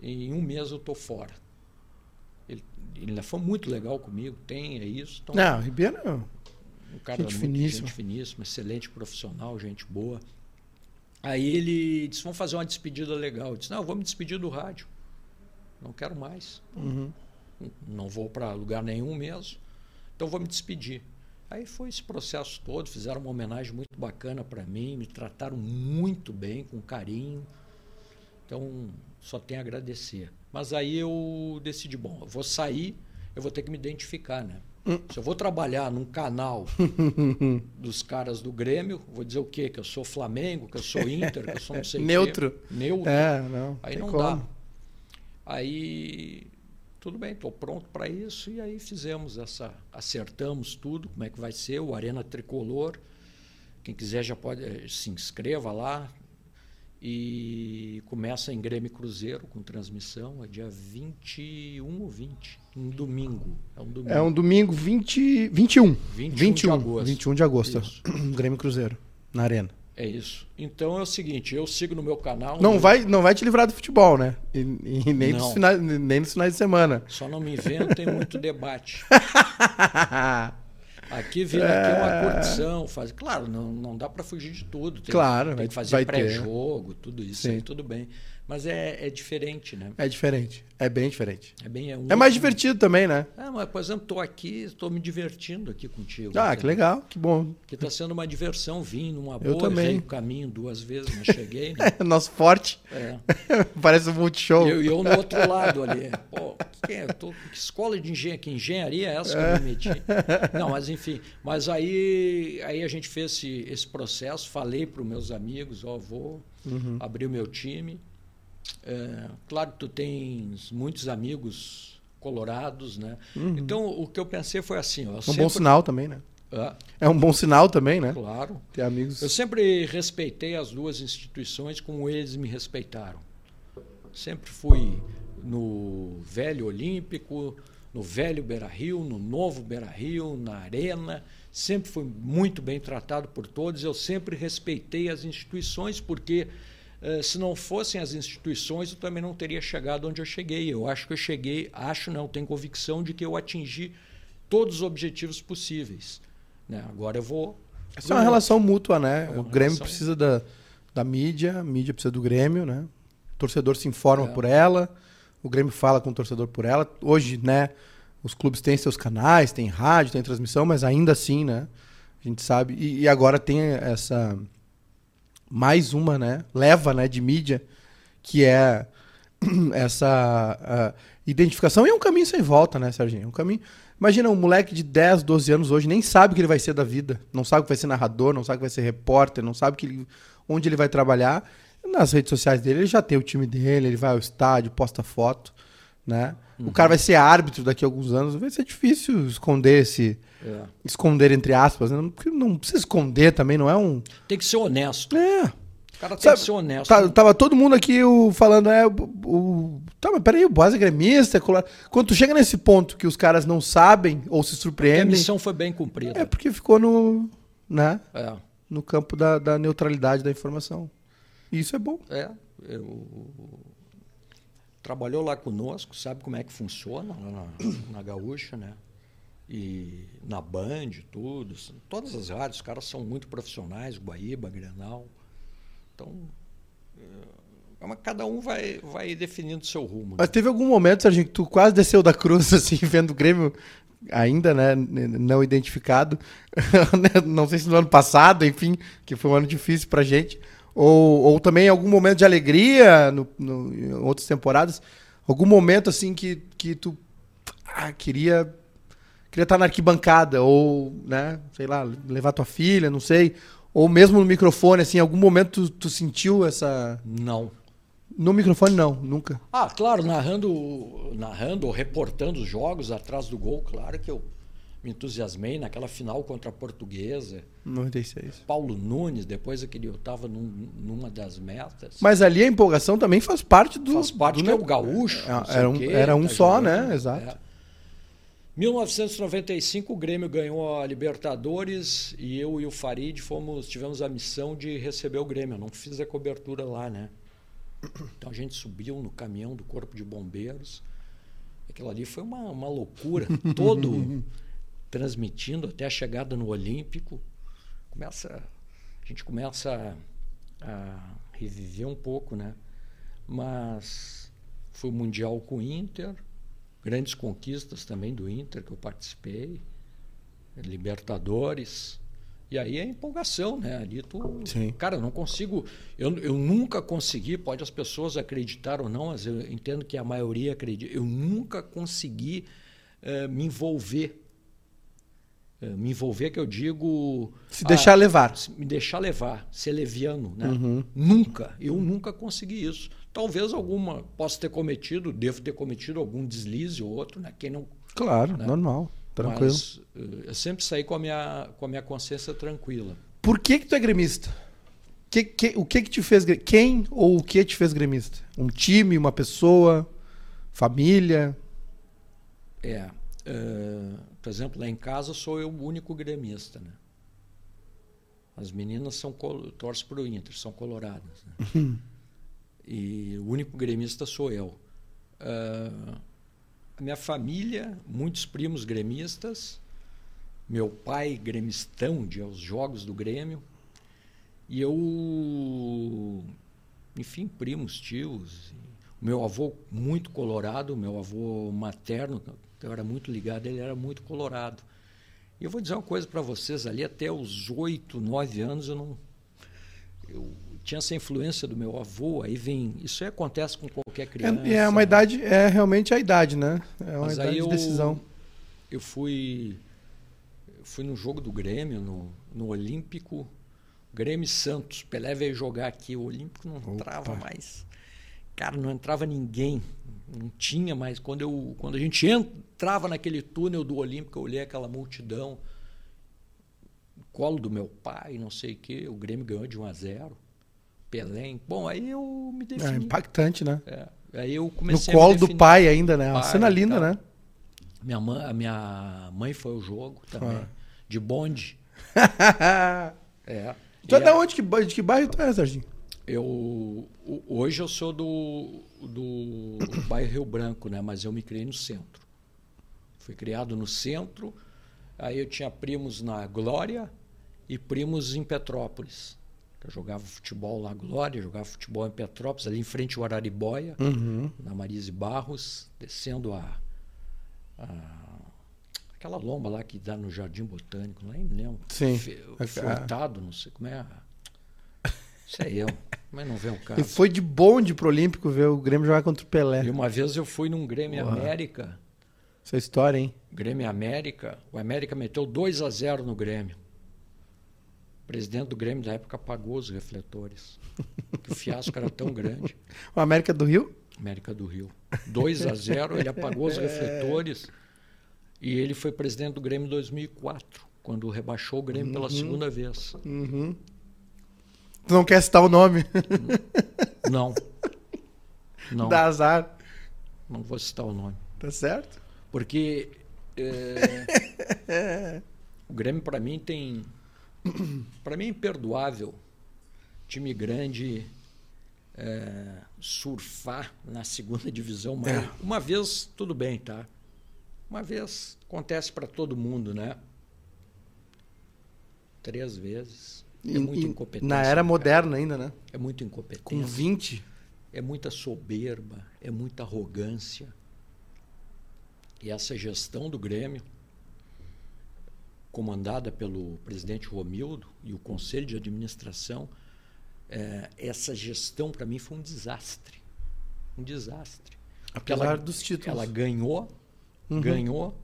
Em um mês eu tô fora. Ele, ele foi muito legal comigo, tem, é isso. Então, Não, Ribeiro não. um cara Gente muito finíssima. gente finíssima, excelente profissional, gente boa. Aí ele disse: Vamos fazer uma despedida legal. Eu disse: Não, vou me despedir do rádio. Não quero mais. Uhum. Não vou para lugar nenhum mesmo. Então vou me despedir. Aí foi esse processo todo. Fizeram uma homenagem muito bacana para mim. Me trataram muito bem, com carinho. Então só tenho a agradecer. Mas aí eu decidi: Bom, eu vou sair, eu vou ter que me identificar, né? Se eu vou trabalhar num canal dos caras do Grêmio, vou dizer o quê? Que eu sou Flamengo, que eu sou Inter, que eu sou não sei o quê. Neutro. Neutro. É, não. Aí não como. dá. Aí, tudo bem, estou pronto para isso. E aí fizemos essa. Acertamos tudo, como é que vai ser, o Arena Tricolor. Quem quiser já pode, eh, se inscreva lá. E começa em Grêmio Cruzeiro com transmissão, é dia 21 ou 20, um domingo. É um domingo. É um domingo 20, 21. 21 de agosto. 21 de agosto. Grêmio Cruzeiro, na Arena. É isso. Então é o seguinte, eu sigo no meu canal. Não vai, não vai te livrar do futebol, né? E, e nem, Não. finais, nem nos finais de semana. Só não me inventem muito debate. Aqui vira aqui uma curtição, faz. Claro, não, não dá para fugir de tudo. Tem, Claro, tem vai- que fazer pré-jogo, tudo isso Sim. aí, tudo bem. Mas é, é diferente, né? É diferente. É bem diferente. É bem um É mais outro- divertido também, né? Ah, mas por exemplo, estou aqui, estou me divertindo aqui contigo. Ah, que legal, que bom. Que está sendo uma diversão, vim numa Eu boa, também. errei o caminho duas vezes, mas cheguei, né? Nosso forte. É. Parece um multishow. E eu, e eu no outro lado ali. Pô, que, é? Eu tô, que escola de engenharia, que engenharia é essa que eu me meti? Não, mas enfim. Mas aí, aí a gente fez esse, esse processo, falei para os meus amigos, ó, vou Uhum. abrir o meu time. É, claro que tu tens muitos amigos colorados, né? Então o que eu pensei foi assim, ó. É um sempre- bom sinal também, né? Ah, É um bom sinal também, né? claro. Ter amigos. Eu sempre respeitei as duas instituições como eles me respeitaram. Sempre fui no velho Olímpico, no velho Beira Rio, no novo Beira Rio, na Arena. Sempre fui muito bem tratado por todos. Eu sempre respeitei as instituições, porque se não fossem as instituições, eu também não teria chegado onde eu cheguei. Eu acho que eu cheguei, acho não, tenho convicção de que eu atingi todos os objetivos possíveis. Né? Agora eu vou. Essa é uma relação mútua, né? É o Grêmio relação- precisa da, da mídia, a mídia precisa do Grêmio, né? O torcedor se informa É. por ela, o Grêmio fala com o torcedor por ela. Hoje, né, os clubes têm seus canais, tem rádio, tem transmissão, mas ainda assim, né? A gente sabe. E, e agora tem essa mais uma, né? Leva, né, de mídia, que é essa identificação. E é um caminho sem volta, né, Serginho? É um caminho. Imagina um moleque de 10, 12 anos hoje, nem sabe o que ele vai ser da vida. Não sabe que vai ser narrador, não sabe que vai ser repórter, não sabe que ele- onde ele vai trabalhar. Nas redes sociais dele, ele já tem o time dele, ele vai ao estádio, posta foto, né? O cara vai ser árbitro daqui a alguns anos, vai ser difícil esconder esse, É. Esconder, entre aspas. Né? Porque não precisa esconder também, não é um. Tem que ser honesto. É. O cara tem Sabe, que ser honesto. Tá- tava todo mundo aqui o, falando, é, o, o- Tá, mas peraí, o Boaz é gremista. é Quando tu chega nesse ponto que os caras não sabem ou se Porque a surpreendem, missão foi bem cumprida. é porque ficou no, né, É. no campo da, da neutralidade da informação. E isso é bom. É, eu... Trabalhou lá conosco, sabe como é que funciona lá na, na Gaúcha, né? E na Band, tudo. Todas as rádios, os caras são muito profissionais, Guaíba, Grenal. Então, é, cada um vai, vai definindo seu rumo. né? Mas teve algum momento, Serginho, que tu quase desceu da cruz, assim, vendo o Grêmio ainda, né, não identificado. não sei se no ano passado, enfim, que foi um ano difícil pra gente. Ou, ou também algum momento de alegria no, no- em outras temporadas. Algum momento, assim, que, que tu ah, queria queria estar na arquibancada, ou, né, sei lá, levar tua filha, não sei. Ou mesmo no microfone, assim, em algum momento tu, tu sentiu essa... Não. No microfone, não, nunca. Ah, claro, narrando, narrando ou reportando os jogos atrás do gol, claro que eu me entusiasmei naquela final contra a Portuguesa. 96. Paulo Nunes, depois aquele eu estava num, numa das metas. Mas ali a empolgação também faz parte do. Faz parte do é o gaúcho. É, era um- quê, era um tá só, jogando. né? Exato. É. 1995 o Grêmio ganhou a Libertadores e eu e o Farid fomos tivemos a missão de receber o Grêmio. Eu não fiz a cobertura lá, né? Então a gente subiu no caminhão do Corpo de Bombeiros. Aquilo ali foi uma, uma loucura. Todo transmitindo até a chegada no Olímpico. Começa, a gente começa a, a reviver um pouco, né? Mas foi o Mundial com o Inter, grandes conquistas também do Inter que eu participei, Libertadores. E aí é empolgação, né? Ali tu. Sim. Cara, eu não consigo. Eu, eu nunca consegui, pode as pessoas acreditar ou não, mas eu entendo que a maioria acredita. Eu nunca consegui eh, me envolver. Eh, me envolver, que eu digo. Se deixar levar. se- Me deixar levar, ser leviano, né? Uhum. Nunca. Eu nunca consegui isso. Talvez alguma possa ter cometido, devo ter cometido algum deslize ou outro, né? Quem não Claro, Né? normal. Tranquilo. mas eh, eu sempre saí com a minha, com a minha consciência tranquila. Por que, que tu é gremista? Que, que- o que que te fez. Quem ou o que te fez gremista? Um time, uma pessoa, família? É, eh, por exemplo, lá em casa sou eu o único gremista, né? As meninas são torcem para o Inter, são coloradas. Né? e o único gremista sou eu. Ah, a minha família, muitos primos gremistas, meu pai gremistão de aos jogos do Grêmio, e eu, enfim, primos, tios. Meu avô muito colorado, meu avô materno, que eu era muito ligado, ele era muito colorado. E eu vou dizer uma coisa para vocês, ali até os oito, nove anos eu não eu tinha essa influência do meu avô, aí vem, isso aí acontece com qualquer criança. É, é uma idade, é realmente a idade, né? É uma Mas idade aí de eu, decisão. eu fui eu fui no jogo do Grêmio, no, no Olímpico, Grêmio Santos. Pelé veio jogar aqui, o Olímpico não entrava mais. Cara, não entrava ninguém. Não tinha mais. Quando, eu, quando a gente entrava naquele túnel do Olímpico, eu olhei aquela multidão. Colo do meu pai, não sei o quê. O Grêmio ganhou de 1 a 0 Pelé. Bom, aí eu me É defini. impactante, né? É, aí eu No comecei a me colo do pai ainda, né? Uma Pai, cena linda, tá. né? Minha mãe, a minha mãe foi ao jogo também, Ah. de bonde. É. tu é da onde? Que, de que bairro tu é, Serginho? Eu, hoje eu sou do, do bairro Rio Branco, né? mas eu me criei no centro. Fui criado no centro, aí eu tinha primos na Glória e primos em Petrópolis. Eu jogava futebol lá na Glória, jogava futebol em Petrópolis, ali em frente ao Araribóia, Uhum. na Marise Barros, descendo a, a- aquela lomba lá que dá no Jardim Botânico, lá em lembro. Sim. Fe- A- Furtado, não sei como é. Isso é eu, mas não vem o E caso. foi de bonde pro Olímpico ver o Grêmio jogar contra o Pelé. E uma vez eu fui num Grêmio Porra. América, Essa história, hein? Grêmio América, o América meteu 2 a 0 no Grêmio. O presidente do Grêmio da época apagou os refletores. o fiasco era tão grande. O América do Rio? América do Rio. 2 a 0 ele apagou os refletores. E ele foi presidente do Grêmio em 2004, quando rebaixou o Grêmio pela segunda vez. Uhum. Tu não quer citar o nome? Não. Não, Dá azar. não vou citar o nome. Tá certo? Porque é, o Grêmio, para mim, tem. Para mim é imperdoável time grande é, surfar na segunda divisão. Mas É. Uma vez, tudo bem, tá? Uma vez acontece para todo mundo, né? Três vezes. É E- muita e incompetência. Na era moderna ainda, né? É muita incompetência. Com 20. É muita soberba, é muita arrogância. E essa gestão do Grêmio, comandada pelo presidente Romildo e o conselho de administração, eh, essa gestão para mim foi um desastre. Um desastre. Apesar ela, dos títulos. ela ganhou, Uhum. ganhou,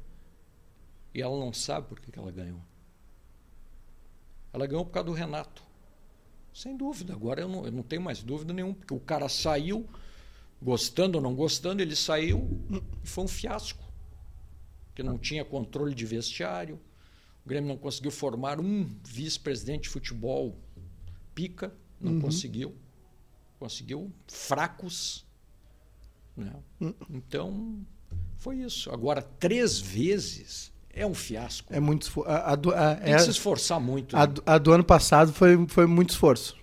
e ela não sabe por que que ela ganhou. Ela ganhou por causa do Renato. Sem dúvida. Agora eu não, eu não tenho mais dúvida nenhuma, porque o cara saiu, gostando ou não gostando, ele saiu e foi um fiasco. Porque não tinha controle de vestiário, o Grêmio não conseguiu formar um vice-presidente de futebol pica, não conseguiu. Conseguiu fracos. Né? Então, foi isso. Agora, três vezes é um fiasco. É muito esforço. Tem é- que se esforçar muito. a né? do- a do ano passado foi, foi muito esforço.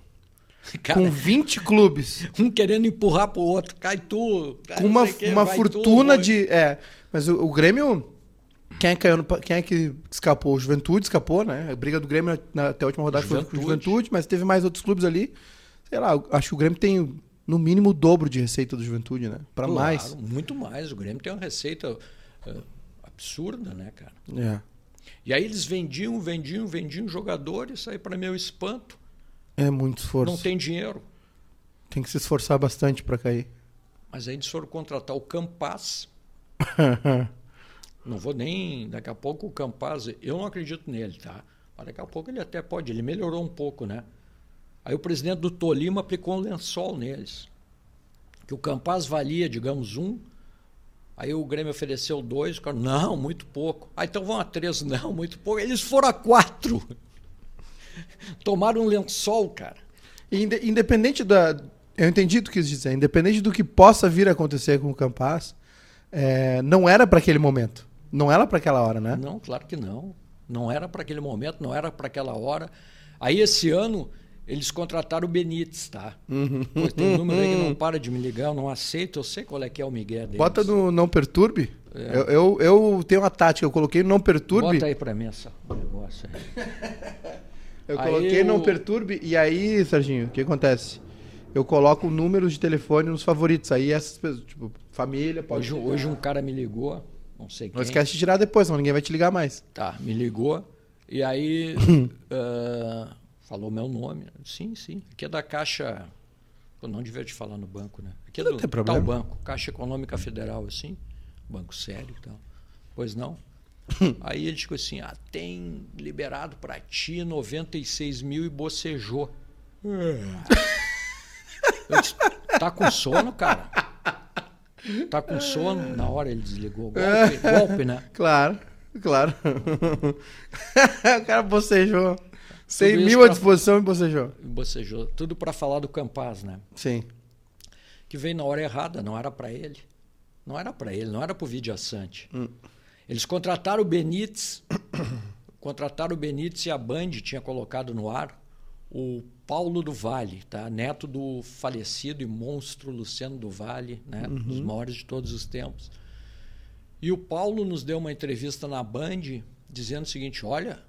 Cara, Com 20 clubes. um querendo empurrar pro outro, cai tu. cai com uma, uma fortuna tu, de. É, mas o, o Grêmio. Quem é, que caiu no quem é que escapou? O Juventude escapou, né? A briga do Grêmio na- até a última rodada foi com o Juventude. Juventude, mas teve mais outros clubes ali. Sei lá, acho que o Grêmio tem no mínimo o dobro de receita do Juventude, né? Pra Claro, mais. Muito mais. O Grêmio tem uma receita eh, absurda, né, cara? É. E aí eles vendiam, vendiam, vendiam jogadores, aí para meu espanto, É muito esforço. não tem dinheiro. Tem que se esforçar bastante pra cair. Mas aí eles foram contratar o Campaz. Não vou nem. Daqui a pouco o Campaz, eu não acredito nele, tá? Mas daqui a pouco ele até pode, ele melhorou um pouco, né? Aí o presidente do Tolima aplicou um lençol neles. Que o Campaz valia, digamos, um. Aí o Grêmio ofereceu dois, o cara, não, muito pouco. Ah, então vão a três, não, muito pouco. Eles foram a quatro. Tomaram um lençol, cara. Inde- independente da. Eu entendi o que quis dizer. Independente do que possa vir a acontecer com o Campaz, é, não era pra aquele momento. Não era pra aquela hora, né? Não, claro que não. Não era para aquele momento, não era para aquela hora. Aí esse ano eles contrataram o Benítez, tá? Pô, tem um número aí que não para de me ligar, eu não aceito, eu sei qual é que é o Miguel deles. Bota no Não Perturbe. É. Eu, eu, eu tenho uma tática, eu coloquei Não Perturbe. Bota aí para mim essa negócio aí. Eu Aí coloquei o- Não Perturbe e aí, Serginho, o que acontece? Eu coloco números de telefone nos favoritos. Aí essas pessoas, tipo, família, pode. Hoje, hoje um cara me ligou, não sei quem. Não esquece de tirar depois, senão ninguém vai te ligar mais. Tá, me ligou e aí ah, falou meu nome. Sim, sim. Aqui é da Caixa. Eu não devia te falar no banco, né? Aqui é Não do tem problema. tal banco, Caixa Econômica Federal, assim. Banco sério e tal. Pois não. aí ele disse assim: ah, tem liberado para ti 96 mil e bocejou. Eu disse, tá com sono, cara? Tá com sono? Na hora ele desligou. Golpe, golpe né? Claro, claro. o cara bocejou. 100 Tudo isso mil à disposição e bocejou. Bocejou. Tudo para falar do Campaz, né? Sim. Que veio na hora errada, não era para ele. Não era para ele, não era para o Vidia Sante. Eles contrataram o Benítez, contrataram o Benítez e a Band tinha colocado no ar o Paulo do Vale, tá? neto do falecido e monstro Luciano do Vale, né? um dos maiores de todos os tempos. E o Paulo nos deu uma entrevista na Band dizendo o seguinte: olha,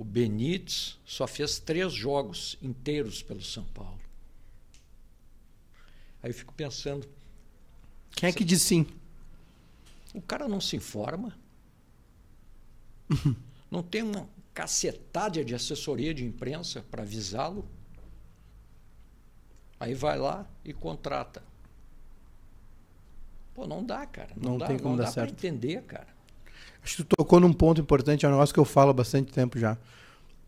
o Benítez só fez três jogos inteiros pelo São Paulo. Aí eu fico pensando, Quem é que diz sim? o cara não se informa? Não tem uma cacetada de assessoria de imprensa para avisá-lo? Aí vai lá e contrata. Pô, não dá, cara. Não, Não dá, tem como não dar dá para certo. entender, cara. Acho que tu tocou num ponto importante, é um negócio que eu falo há bastante tempo já.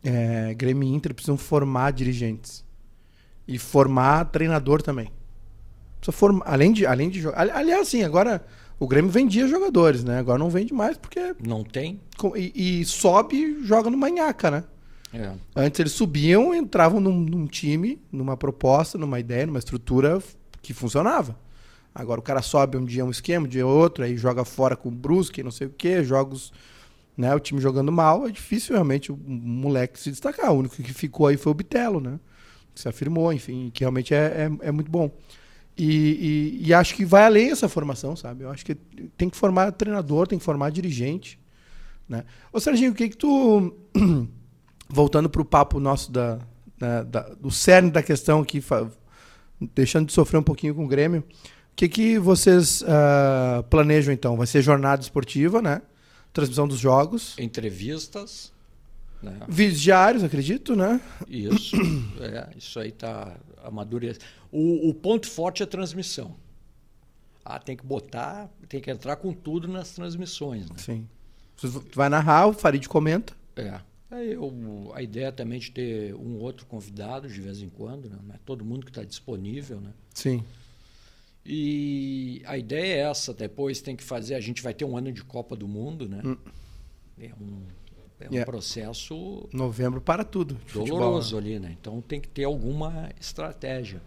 É, Grêmio e Inter precisam formar dirigentes. E formar treinador também. Precisa formar, além de, além de jogar. Ali- Aliás, sim, agora O Grêmio vendia jogadores, né? Agora não vende mais porque. Não tem? E, e sobe e joga no manhaca, né? É. Antes eles subiam, entravam num, num, time, numa proposta, numa ideia, numa estrutura que funcionava. Agora o cara sobe um dia um esquema, um dia outro, aí joga fora com o Brusque, não sei o quê, jogos, né, o time jogando mal, é difícil realmente o moleque se destacar. O único que ficou aí foi o Bitelo, né? Que se afirmou, enfim, que realmente é, é, é muito bom. E, e, e, acho que vai além essa formação, sabe? Eu acho que tem que formar treinador, tem que formar dirigente. Né? Ô Serginho, o que que tu. Voltando para o papo nosso da, da, da, do cerne da questão aqui, deixando de sofrer um pouquinho com o Grêmio, que, que vocês uh, planejam então? Vai ser jornada esportiva, né? Transmissão dos jogos. Entrevistas. Né? Vídeos diários, acredito, né? Isso. é, isso aí está amadurecendo. O, o ponto forte é a transmissão. Ah, tem que botar, tem que entrar com tudo nas transmissões. Né? Sim. Você vai narrar, o Farid comenta. É. Eu, a ideia é também de ter um outro convidado de vez em quando, né? não é todo mundo que está disponível, né? Sim. E a ideia é essa. Depois tem que fazer. A gente vai ter um ano de Copa do Mundo, né? Hum. É um, é um yeah. processo. Novembro para tudo. Doloroso futebol, né? ali, né? Então tem que ter alguma estratégia.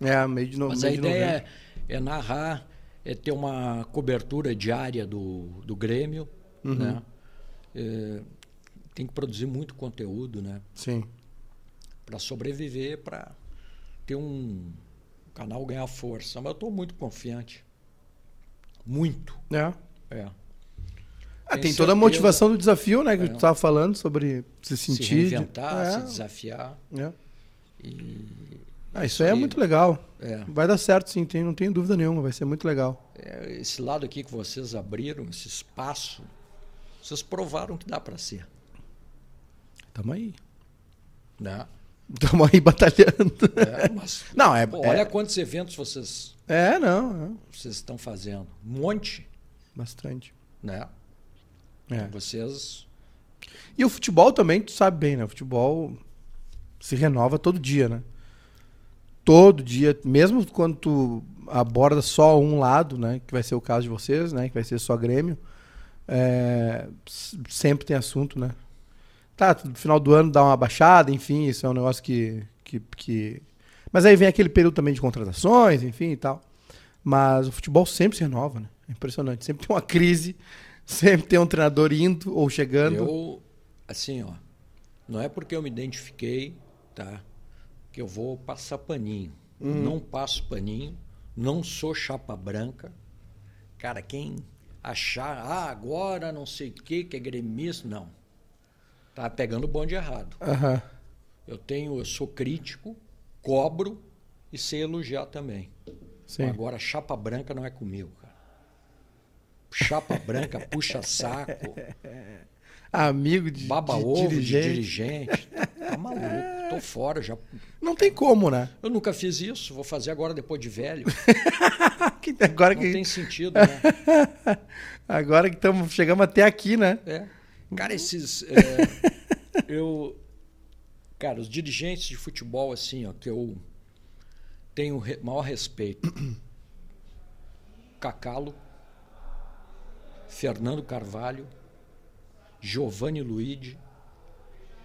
É, meio de novembro. Mas a ideia é, é, narrar, é ter uma cobertura diária do, do Grêmio, uhum. né? É, tem que produzir muito conteúdo, né? Sim. Para sobreviver, para ter um canal ganhar força. Mas eu estou muito confiante. Muito. É. É. Ah, tem toda a motivação do desafio, né? Que é. tu estava falando sobre se sentir. Se reinventar, é. se desafiar. É. E ah, isso aí é muito legal. É. Vai dar certo, sim, tem, não tenho dúvida nenhuma, vai ser muito legal. É, esse lado aqui que vocês abriram, esse espaço, vocês provaram que dá para ser. Tamo aí. Né? Tamo aí batalhando. É, mas, não, é, pô, olha é... quantos eventos vocês. É, não. É. Vocês estão fazendo. Um monte. Bastante. Né? É. Vocês. E o futebol também, tu sabe bem, né? O futebol se renova todo dia, né? todo dia, mesmo quando tu aborda só um lado, né, que vai ser o caso de vocês, né, que vai ser só Grêmio, é, sempre tem assunto, né? Tá, no final do ano dá uma baixada, enfim, isso é um negócio que, que, que... Mas aí vem aquele período também de contratações, enfim e tal. Mas o futebol sempre se renova, né? É impressionante. Sempre tem uma crise, sempre tem um treinador indo ou chegando. Eu, assim, ó, não é porque eu me identifiquei, tá? que eu vou passar paninho. Uhum. Não passo paninho, não sou chapa branca. Cara, quem achar, ah, agora não sei o que, que é gremista, não. Tá pegando o bonde errado. Uhum. Eu tenho, eu sou crítico, cobro e sei elogiar também. Sim. Agora, chapa branca não é comigo, cara. Chapa branca, puxa saco. amigo de, Baba de ovo dirigente. de dirigente. Tá maluco, tô fora já. Não tem como, né? Eu nunca fiz isso, vou fazer agora depois de velho. agora Não que... tem sentido, né? agora que estamos chegamos até aqui, né? É. Cara, esses é, eu cara, os dirigentes de futebol assim, ó, que eu tenho re, maior respeito. Cacalo, Fernando Carvalho, Giovanni Luigi,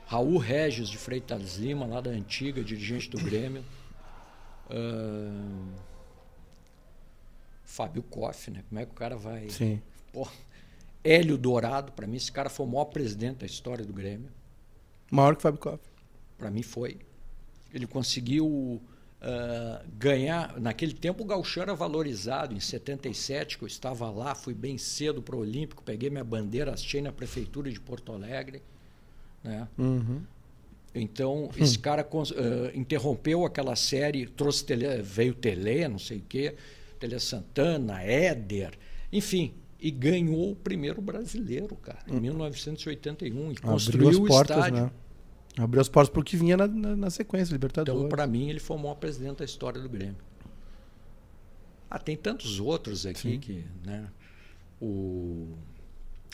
Raul Regis de Freitas Lima, lá da antiga, dirigente do Grêmio. Uh, Fábio Koff, né? Como é que o cara vai. Sim. Pô, Hélio Dourado, para mim, esse cara foi o maior presidente da história do Grêmio. Maior que Fábio Koff. Para mim foi. Ele conseguiu Uh, ganhar. Naquele tempo o Gauchão era valorizado. Em 77, que eu estava lá, fui bem cedo para o Olímpico, peguei minha bandeira, achei na prefeitura de Porto Alegre. Né? Uhum. Então, esse cara uh, interrompeu aquela série, trouxe tele, veio Tele, não sei o quê, Tele Santana, Éder, enfim, e ganhou o primeiro brasileiro, cara, em 1981, hum. e Abriu construiu o portas, estádio. Né? Abriu as portas para o que vinha na, na, na sequência, Libertadores. Então, para mim, ele foi o maior presidente da história do Grêmio. Ah, tem tantos outros aqui Sim. que, né? O...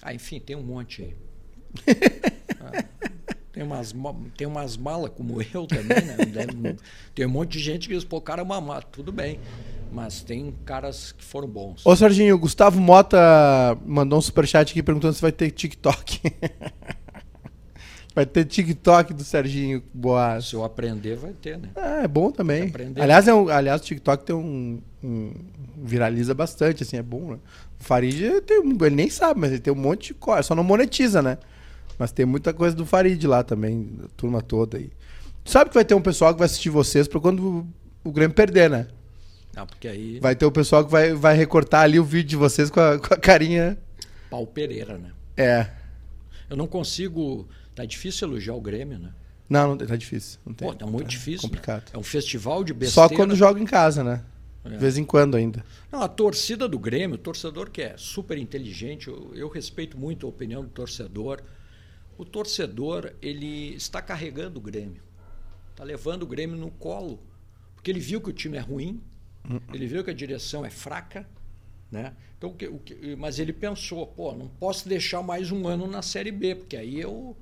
Ah, enfim, tem um monte aí. ah, tem umas, tem umas malas como eu também, né? Deve, tem um monte de gente que diz, pô, cara, é mamar, tudo bem. Mas tem caras que foram bons. Ô, Serginho, o Gustavo Mota mandou um superchat aqui perguntando se vai ter TikTok. vai ter TikTok do Serginho Boas. Se eu aprender, vai ter, né? É, é bom também. Aprender. Aliás, é um, aliás, o TikTok tem um, um- viraliza bastante, assim, é bom, né? O Farid tem, ele nem sabe, mas ele tem um monte de coisa, só não monetiza, né? Mas tem muita coisa do Farid lá também, da turma toda aí. Sabe que vai ter um pessoal que vai assistir vocês pra quando o Grêmio perder, né? Ah, porque aí. Vai ter o pessoal que vai, vai recortar ali o vídeo de vocês com a, com a carinha. Pau Pereira, né? É. Eu não consigo. Tá difícil elogiar o Grêmio, né? Não, não tá difícil. Não tem. Pô, tá muito difícil. né? Complicado. É um festival de Só besteira. quando joga em casa, né? É. De vez em quando ainda. Não, a torcida do Grêmio, o torcedor que é super inteligente, eu, eu respeito muito a opinião do torcedor. O torcedor, ele está carregando o Grêmio. Está levando o Grêmio no colo. Porque ele viu que o time é ruim, ele viu que a direção é fraca, né? Então, o que- o que- mas ele pensou, pô, não posso deixar mais um ano na Série B, porque aí eu.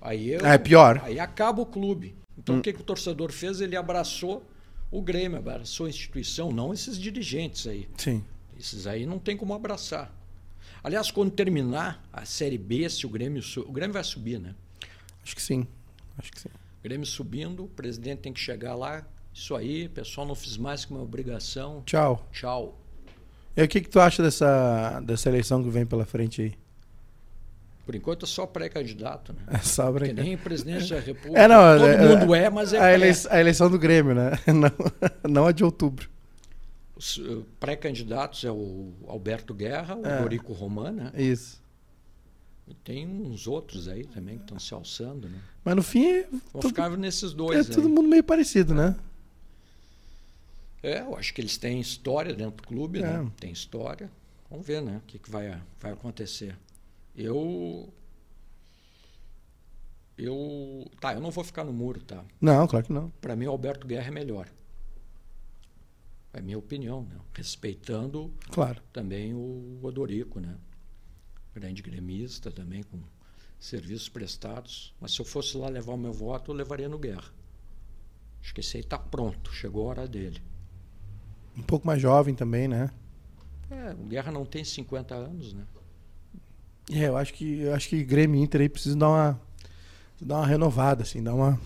Aí eu, É pior. Aí acaba o clube. Então, o que, que o torcedor fez? Ele abraçou o Grêmio, abraçou a instituição, não esses dirigentes aí. Sim. Esses aí não tem como abraçar. Aliás, quando terminar a Série B, se o Grêmio, o Grêmio vai subir, né? Acho que sim. Acho que sim. Grêmio subindo, o presidente tem que chegar lá. Isso aí, pessoal, não fiz mais que uma obrigação. Tchau. Tchau. E o que, que tu acha dessa, dessa eleição que vem pela frente aí? Por enquanto é só pré-candidato, né? É só pra... Porque nem presidente da República. É, não, Todo é- mundo é, mas é a, pré. eleição, a eleição do Grêmio, né? Não, não a de outubro. Os eh, pré-candidatos é o Alberto Guerra, o É. Dorico Roman, né? Isso. E tem uns outros aí também que estão se alçando, né? Mas no fim é, Vão tudo, ficar nesses é dois todo aí. mundo meio parecido, né? É, eu acho que eles têm história dentro do clube, né? É. Tem história. Vamos ver, né? O que, que vai, vai acontecer. Eu. Eu. Tá, eu não vou ficar no muro, tá? Não, claro que não. Para mim, o Alberto Guerra é melhor. É minha opinião, né? Respeitando Claro. também o Odorico, né? Grande gremista também, com serviços prestados. Mas se eu fosse lá levar o meu voto, eu levaria no Guerra. Acho que esse aí tá pronto, chegou a hora dele. Um pouco mais jovem também, né? É, Guerra não tem 50 anos, né? É, eu acho que eu acho que Grêmio e Inter aí precisam dar uma dar uma renovada, assim, dar uma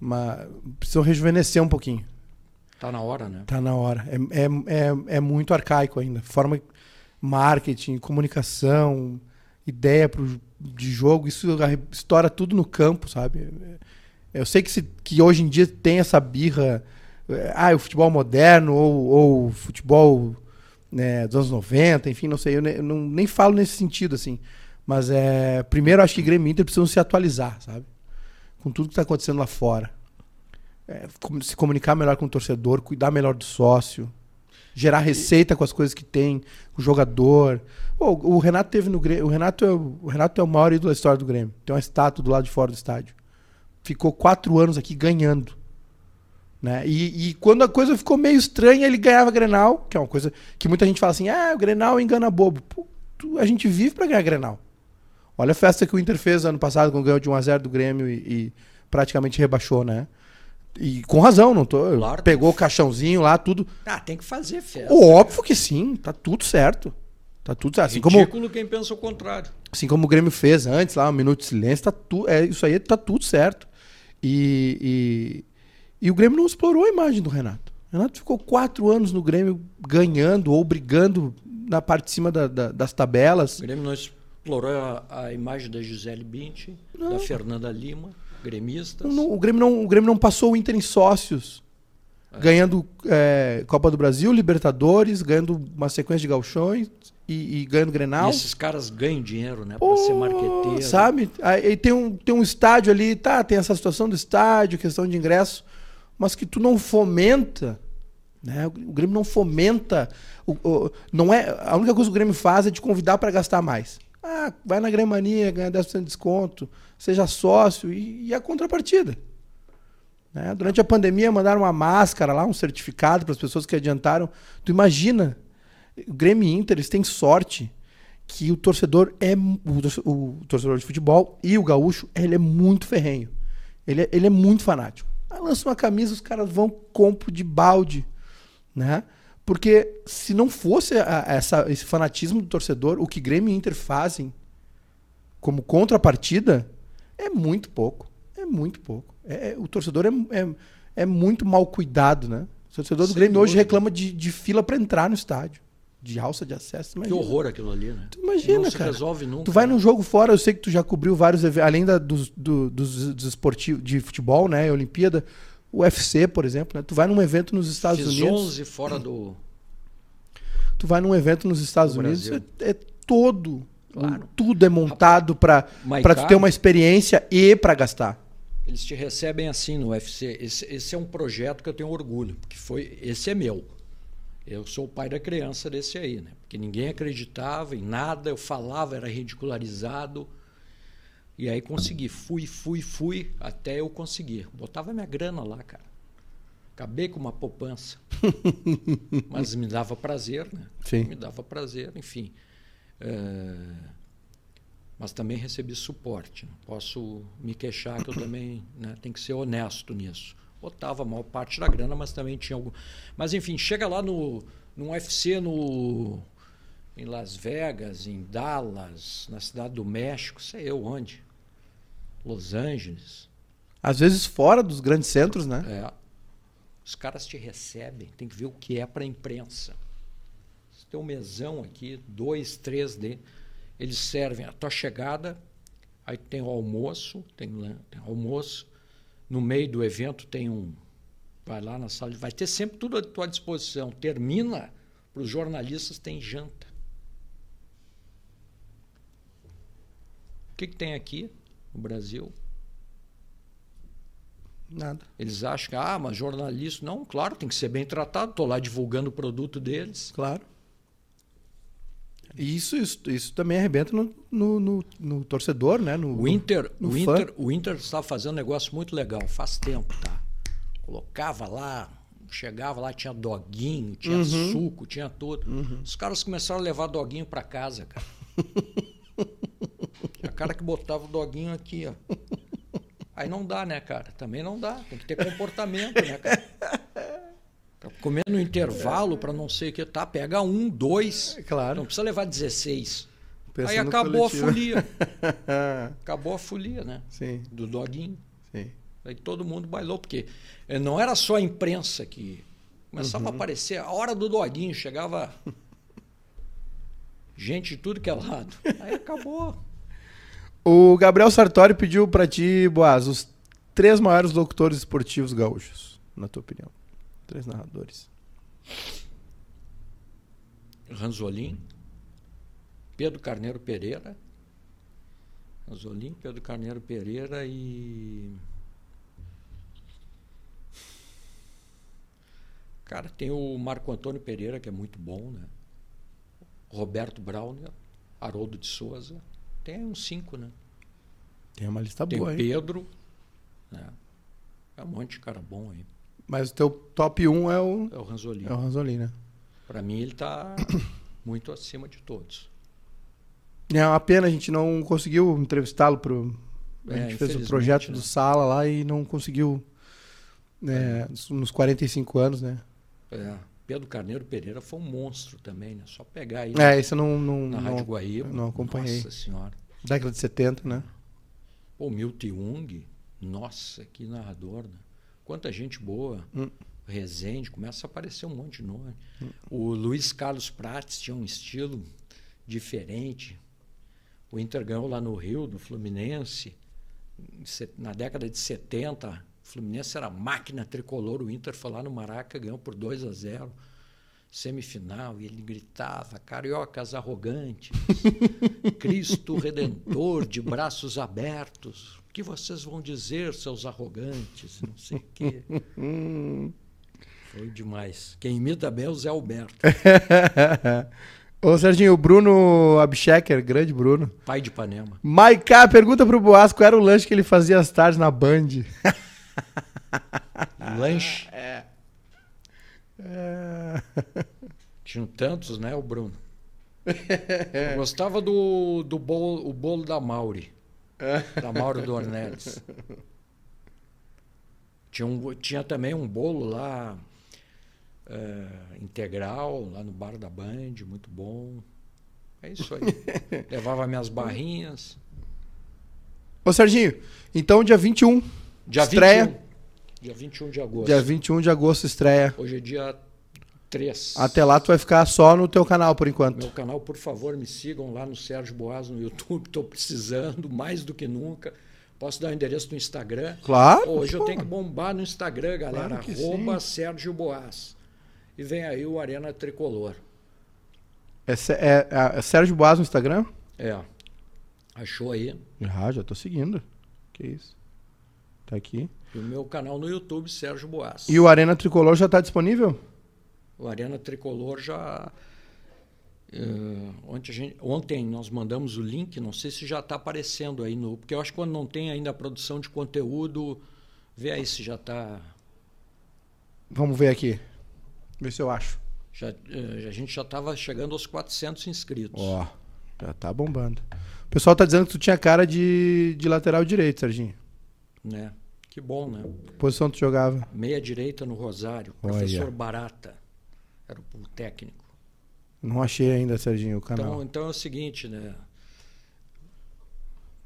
uma precisam rejuvenescer um pouquinho. Tá na hora, né? Tá na hora. É, é, é, é muito arcaico ainda. Forma marketing, comunicação, ideia pro, de jogo, isso estoura tudo no campo, sabe? Eu sei que, se, que hoje em dia tem essa birra, é, ah, o futebol moderno ou, ou o futebol né, dos anos 90, enfim, não sei, eu, ne- eu não, nem falo nesse sentido, assim. Mas é, primeiro acho que Grêmio e Inter precisam se atualizar, sabe? Com tudo que está acontecendo lá fora. É, se comunicar melhor com o torcedor, cuidar melhor do sócio, gerar receita com as coisas que tem, com o jogador. Pô, o Renato teve no Grêmio. O Renato, é o, o Renato é o maior ídolo da história do Grêmio. Tem uma estátua do lado de fora do estádio. Ficou quatro anos aqui ganhando. Né? E, e quando a coisa ficou meio estranha, ele ganhava Grenal, que é uma coisa que muita gente fala assim: ah, o Grenal engana bobo. Pô, tu- a gente vive pra ganhar Grenal. Olha a festa que o Inter fez ano passado, quando ganhou de 1x0 do Grêmio e, e praticamente rebaixou, né? E com razão, não tô. Pegou o caixãozinho lá, tudo. Ah, tem que fazer festa. Óbvio que sim, tá tudo certo. Tá tudo certo. Assim como, Ridículo quem pensa o contrário. assim como o Grêmio fez antes, lá, um minuto de silêncio, tá tu, é, isso aí tá tudo certo. E, e, e o Grêmio não explorou a imagem do Renato. O Renato ficou quatro anos no Grêmio ganhando ou brigando na parte de cima da- da- das tabelas. O Grêmio não explorou a, a imagem da Gisele Bündchen, da Fernanda Lima, gremistas. Não- o, Grêmio não, o Grêmio não passou o Inter em sócios. Ganhando é, Copa do Brasil, Libertadores, ganhando uma sequência de galchões e, e ganhando E Grenal. esses caras ganham dinheiro, né? Pra ser marqueteiro. Sabe? Aí tem um, tem um estádio ali, tá? Tem essa situação do estádio, questão de ingresso, mas que tu não fomenta, né? O Grêmio não fomenta. O, o- não é, a única coisa que o Grêmio faz é te convidar para gastar mais. Ah, vai na Grêmania, ganha 10% de desconto, seja sócio e, e a contrapartida. Né? Durante a pandemia mandaram uma máscara lá, um certificado para as pessoas que adiantaram. Tu imagina, o Grêmio e Inter, eles têm sorte que o torcedor é o torcedor de futebol e o gaúcho, ele é muito ferrenho. Ele é, ele é muito fanático. Aí lança uma camisa, os caras vão compro de balde. né? Porque se não fosse a- essa, esse fanatismo do torcedor, o que Grêmio e Inter fazem como contrapartida é muito pouco. É muito pouco. É, é- o torcedor é, é, é muito mal cuidado, né? O torcedor do Sem Grêmio hoje dúvida. reclama de, de fila para entrar no estádio. De alça de acesso. Que Imagina. horror aquilo ali, né? Tu imagina, não se cara. resolve nunca. Tu vai né? num jogo fora, eu sei que tu já cobriu vários eventos, além da, dos, do- dos, dos esportivos de futebol, né? Olimpíada, o UFC, por exemplo, né? Tu vai num evento nos Estados Fiz Unidos. 11 fora do. Tu vai num evento nos Estados Do Unidos, é, é todo. Claro. Tudo é montado pra tu ter uma experiência e pra gastar. Eles te recebem assim no UFC. Esse, esse é um projeto que eu tenho orgulho, porque foi, esse é meu. Eu sou o pai da criança desse aí, né? Porque ninguém acreditava em nada, eu falava, era ridicularizado. E aí consegui. Fui, fui, fui, até eu conseguir. Botava minha grana lá, cara. Acabei com uma poupança. Mas me dava prazer, né? Sim. Me dava prazer, enfim. É, Mas também recebi suporte. Posso me queixar que eu também né, tenho que ser honesto nisso. Botava a maior parte da grana, mas também tinha algum. Mas enfim, chega lá no, no UFC no, em Las Vegas, em Dallas, na cidade do México, sei eu onde. Los Angeles. Às vezes fora dos grandes centros, né? É. Os caras te recebem, tem que ver o que é para a imprensa. Você tem um mesão aqui, dois, três D. Eles servem a tua chegada, aí tem o almoço, tem, tem almoço. No meio do evento tem um. Vai lá na sala, vai ter sempre tudo à tua disposição. Termina, para os jornalistas tem janta. O que, que tem aqui no Brasil? Nada. Eles acham que, ah, mas jornalista. Não, claro, tem que ser bem tratado. Estou lá divulgando o produto deles. Claro. Isso, isso, isso também arrebenta no, no, no- no torcedor, né? No, O Inter, no o. Inter, o Inter estava fazendo um negócio muito legal, faz tempo, tá? Colocava lá, chegava lá, tinha doguinho, tinha Uhum. suco, tinha tudo. Os caras começaram a levar doguinho para casa, cara. tinha cara que botava o doguinho aqui, ó. Aí não dá, né, cara? Também não dá. Tem que ter comportamento, né, cara? Comendo no intervalo para não sei o que, tá? Pega um, dois. Claro. Não precisa levar 16. Pensa Aí acabou a folia. Acabou a folia, né? sim, Do doguinho. sim. Aí todo mundo bailou, porque eh, não era só a imprensa que começava a aparecer. A hora do doguinho chegava gente de tudo que é lado. Aí acabou. O Gabriel Sartori pediu pra ti, Boaz, os três maiores locutores esportivos gaúchos, na tua opinião. Três narradores. Ranzolin, Pedro Carneiro Pereira. Ranzolin, Pedro Carneiro Pereira e. Cara, tem o Marco Antônio Pereira, que é muito bom, né? Roberto Brauner, Haroldo de Souza. Tem uns cinco, né? Tem uma lista Tem boa, o hein? Pedro. Né? É um monte de cara bom aí. Mas o teu top 1 é o, É o Ranzolin. é o Ranzolin, né? Para mim, ele está muito acima de todos. É uma pena, a gente não conseguiu entrevistá-lo pro. A É, gente fez o projeto do né? Sala lá e não conseguiu. né, nos 45 anos, né? É, Pedro Carneiro Pereira foi um monstro também, né? Só pegar aí É, isso eu não. não, na não Rádio Guaíba. não acompanhei. Nossa senhora. Década de 70, né? O Milton Jung, nossa, que narrador, né? Quanta gente boa. Hum. Rezende, começa a aparecer um monte de nome. O Luiz Carlos Prates tinha um estilo diferente. O Inter ganhou lá no Rio, do Fluminense. Na década de 70, o Fluminense era máquina tricolor. O Inter foi lá no Maraca, ganhou por 2 a 0 Semifinal, e ele gritava: Cariocas arrogantes, Cristo Redentor de braços abertos. O que vocês vão dizer, seus arrogantes? Não sei o quê. Foi demais. Quem imita bem é o Zé Alberto, Ô, Serginho, o Bruno Abchecker, grande Bruno. pai de Ipanema. Maiká, pergunta pro Boas qual era o lanche que ele fazia às tardes na Band. Lanche. É. Tinham tantos, né, o Bruno? Eu gostava do, do bolo, o bolo da Mauri. Da Mauro é, integral lá no bar da Band, muito bom. É isso aí. Levava minhas barrinhas. Ô, Serginho, então dia 21, Dia Estreia. 21. Dia 21 de agosto. dia 21 de agosto estreia. Hoje é dia 3. Até lá tu vai ficar só no teu canal por enquanto. Meu canal, por favor, me sigam lá no Sérgio Boas no YouTube. Estou precisando mais do que nunca. Posso dar o endereço do Instagram? Claro. Pô, hoje eu pô. tenho que bombar no Instagram, galera. Claro Arroba Sérgio Boas. E vem aí o Arena Tricolor. É, Sé- é- é Sérgio Boas no Instagram? É. Achou aí? Ah, já tô seguindo. Que isso. Tá aqui. E o meu canal no YouTube, Sérgio Boas. E o Arena Tricolor já tá disponível? O Arena Tricolor já. eh, ontem, gente- ontem nós mandamos o link, não sei se já está aparecendo aí no. Porque eu acho que quando não tem ainda a produção de conteúdo, vê aí se já está. Vamos ver aqui. Ver se eu acho. Já, eh, a gente já estava chegando aos 400 inscritos. Ó, já tá bombando. O pessoal tá dizendo que tu tinha cara de, de lateral direito, Serginho. Né? Que bom, né? Que posição tu jogava? Meia direita no Rosário, Olha. professor Barata. Era o técnico. Não achei ainda, Serginho, o canal. Então, então é o seguinte, né?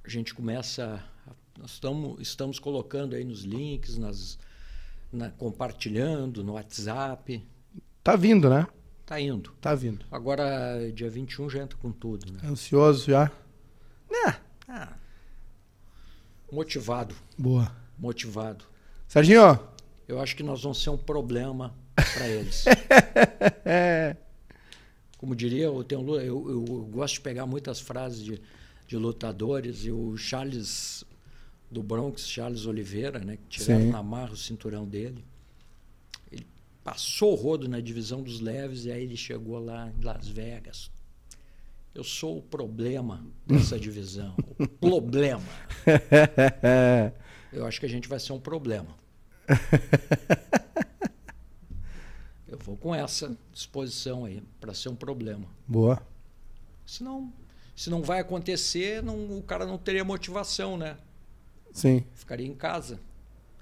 A gente começa. a- Nós estamos, estamos colocando aí nos links, nas, na- compartilhando no WhatsApp. Tá vindo, né? Tá indo. Tá vindo. Agora, dia 21 já entra com tudo, né? Ansioso já? Né? Ah, motivado, Boa. motivado. Serginho, Eu acho que nós vamos ser um problema para eles. é. Como diria, eu, tenho, eu, eu gosto de pegar muitas frases de, de lutadores e o Charles do Bronx, Charles Oliveira, né, que tiraram Sim. na marra o cinturão dele. Ele passou o rodo na divisão dos leves e aí ele chegou lá em Las Vegas. Eu sou o problema dessa divisão. O problema. Eu acho que a gente vai ser um problema. Eu vou com essa disposição aí para ser um problema. Boa. Senão, se não vai acontecer, não, o cara não teria motivação, né? Sim. Ficaria em casa.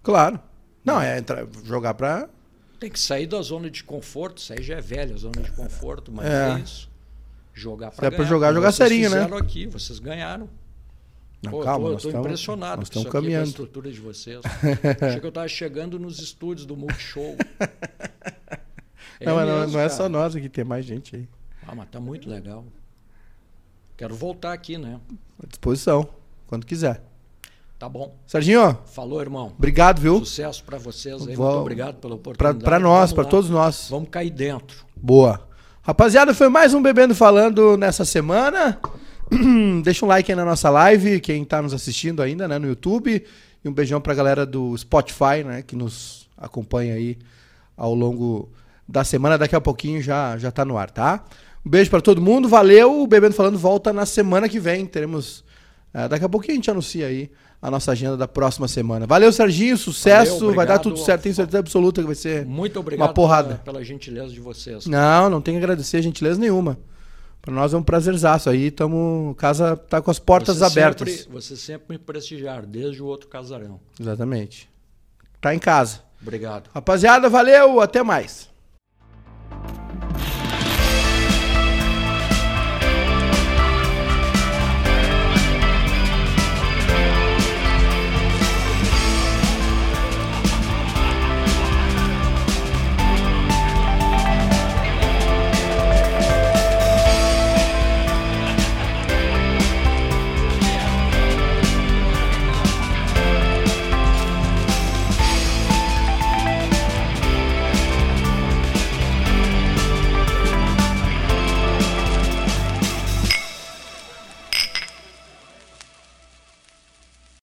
Claro. Não, é entrar, jogar pra. Tem que sair da zona de conforto. Isso aí já é velha, a zona de conforto, mas É. é, isso. Jogar para é pra jogar, jogar serinho, né? aqui, vocês ganharam. Não, Pô, calma, eu tô, tô estamos impressionado nós com isso estamos aqui, com a caminhando. estrutura de vocês. Achei que eu tava chegando nos estúdios do Multishow. É não, mesmo, não é só nós aqui, tem mais gente aí. Ah, mas tá muito legal. Quero voltar aqui, né? À disposição, quando quiser. Tá bom. Serginho, Falou, irmão. obrigado, viu? Sucesso para vocês aí. Vou- Muito obrigado pela oportunidade. pra nós, lá. todos nós. Vamos cair dentro. Boa. Rapaziada, foi mais um Bebendo Falando nessa semana. Deixa um like aí na nossa live, quem tá nos assistindo ainda, né, no YouTube. E um beijão pra galera do Spotify, né, que nos acompanha aí ao longo da semana. Daqui a pouquinho já, já tá no ar, tá? Um beijo pra todo mundo, valeu. O Bebendo Falando volta na semana que vem. Teremos. eh, daqui a pouquinho a gente anuncia aí a nossa agenda da próxima semana. Valeu, Serginho, sucesso. Valeu, vai dar tudo certo, tenho certeza absoluta que vai ser. Muito obrigado Uma porrada. Pela, pela gentileza de vocês. Não, não tem que agradecer gentileza nenhuma. Pra nós é um prazerzaço aí, tamo, casa tá com as portas Vocês abertas. Sempre, vocês sempre me prestigiaram, desde o outro casarão. Exatamente. Tá em casa. Obrigado. Rapaziada, valeu, até mais. you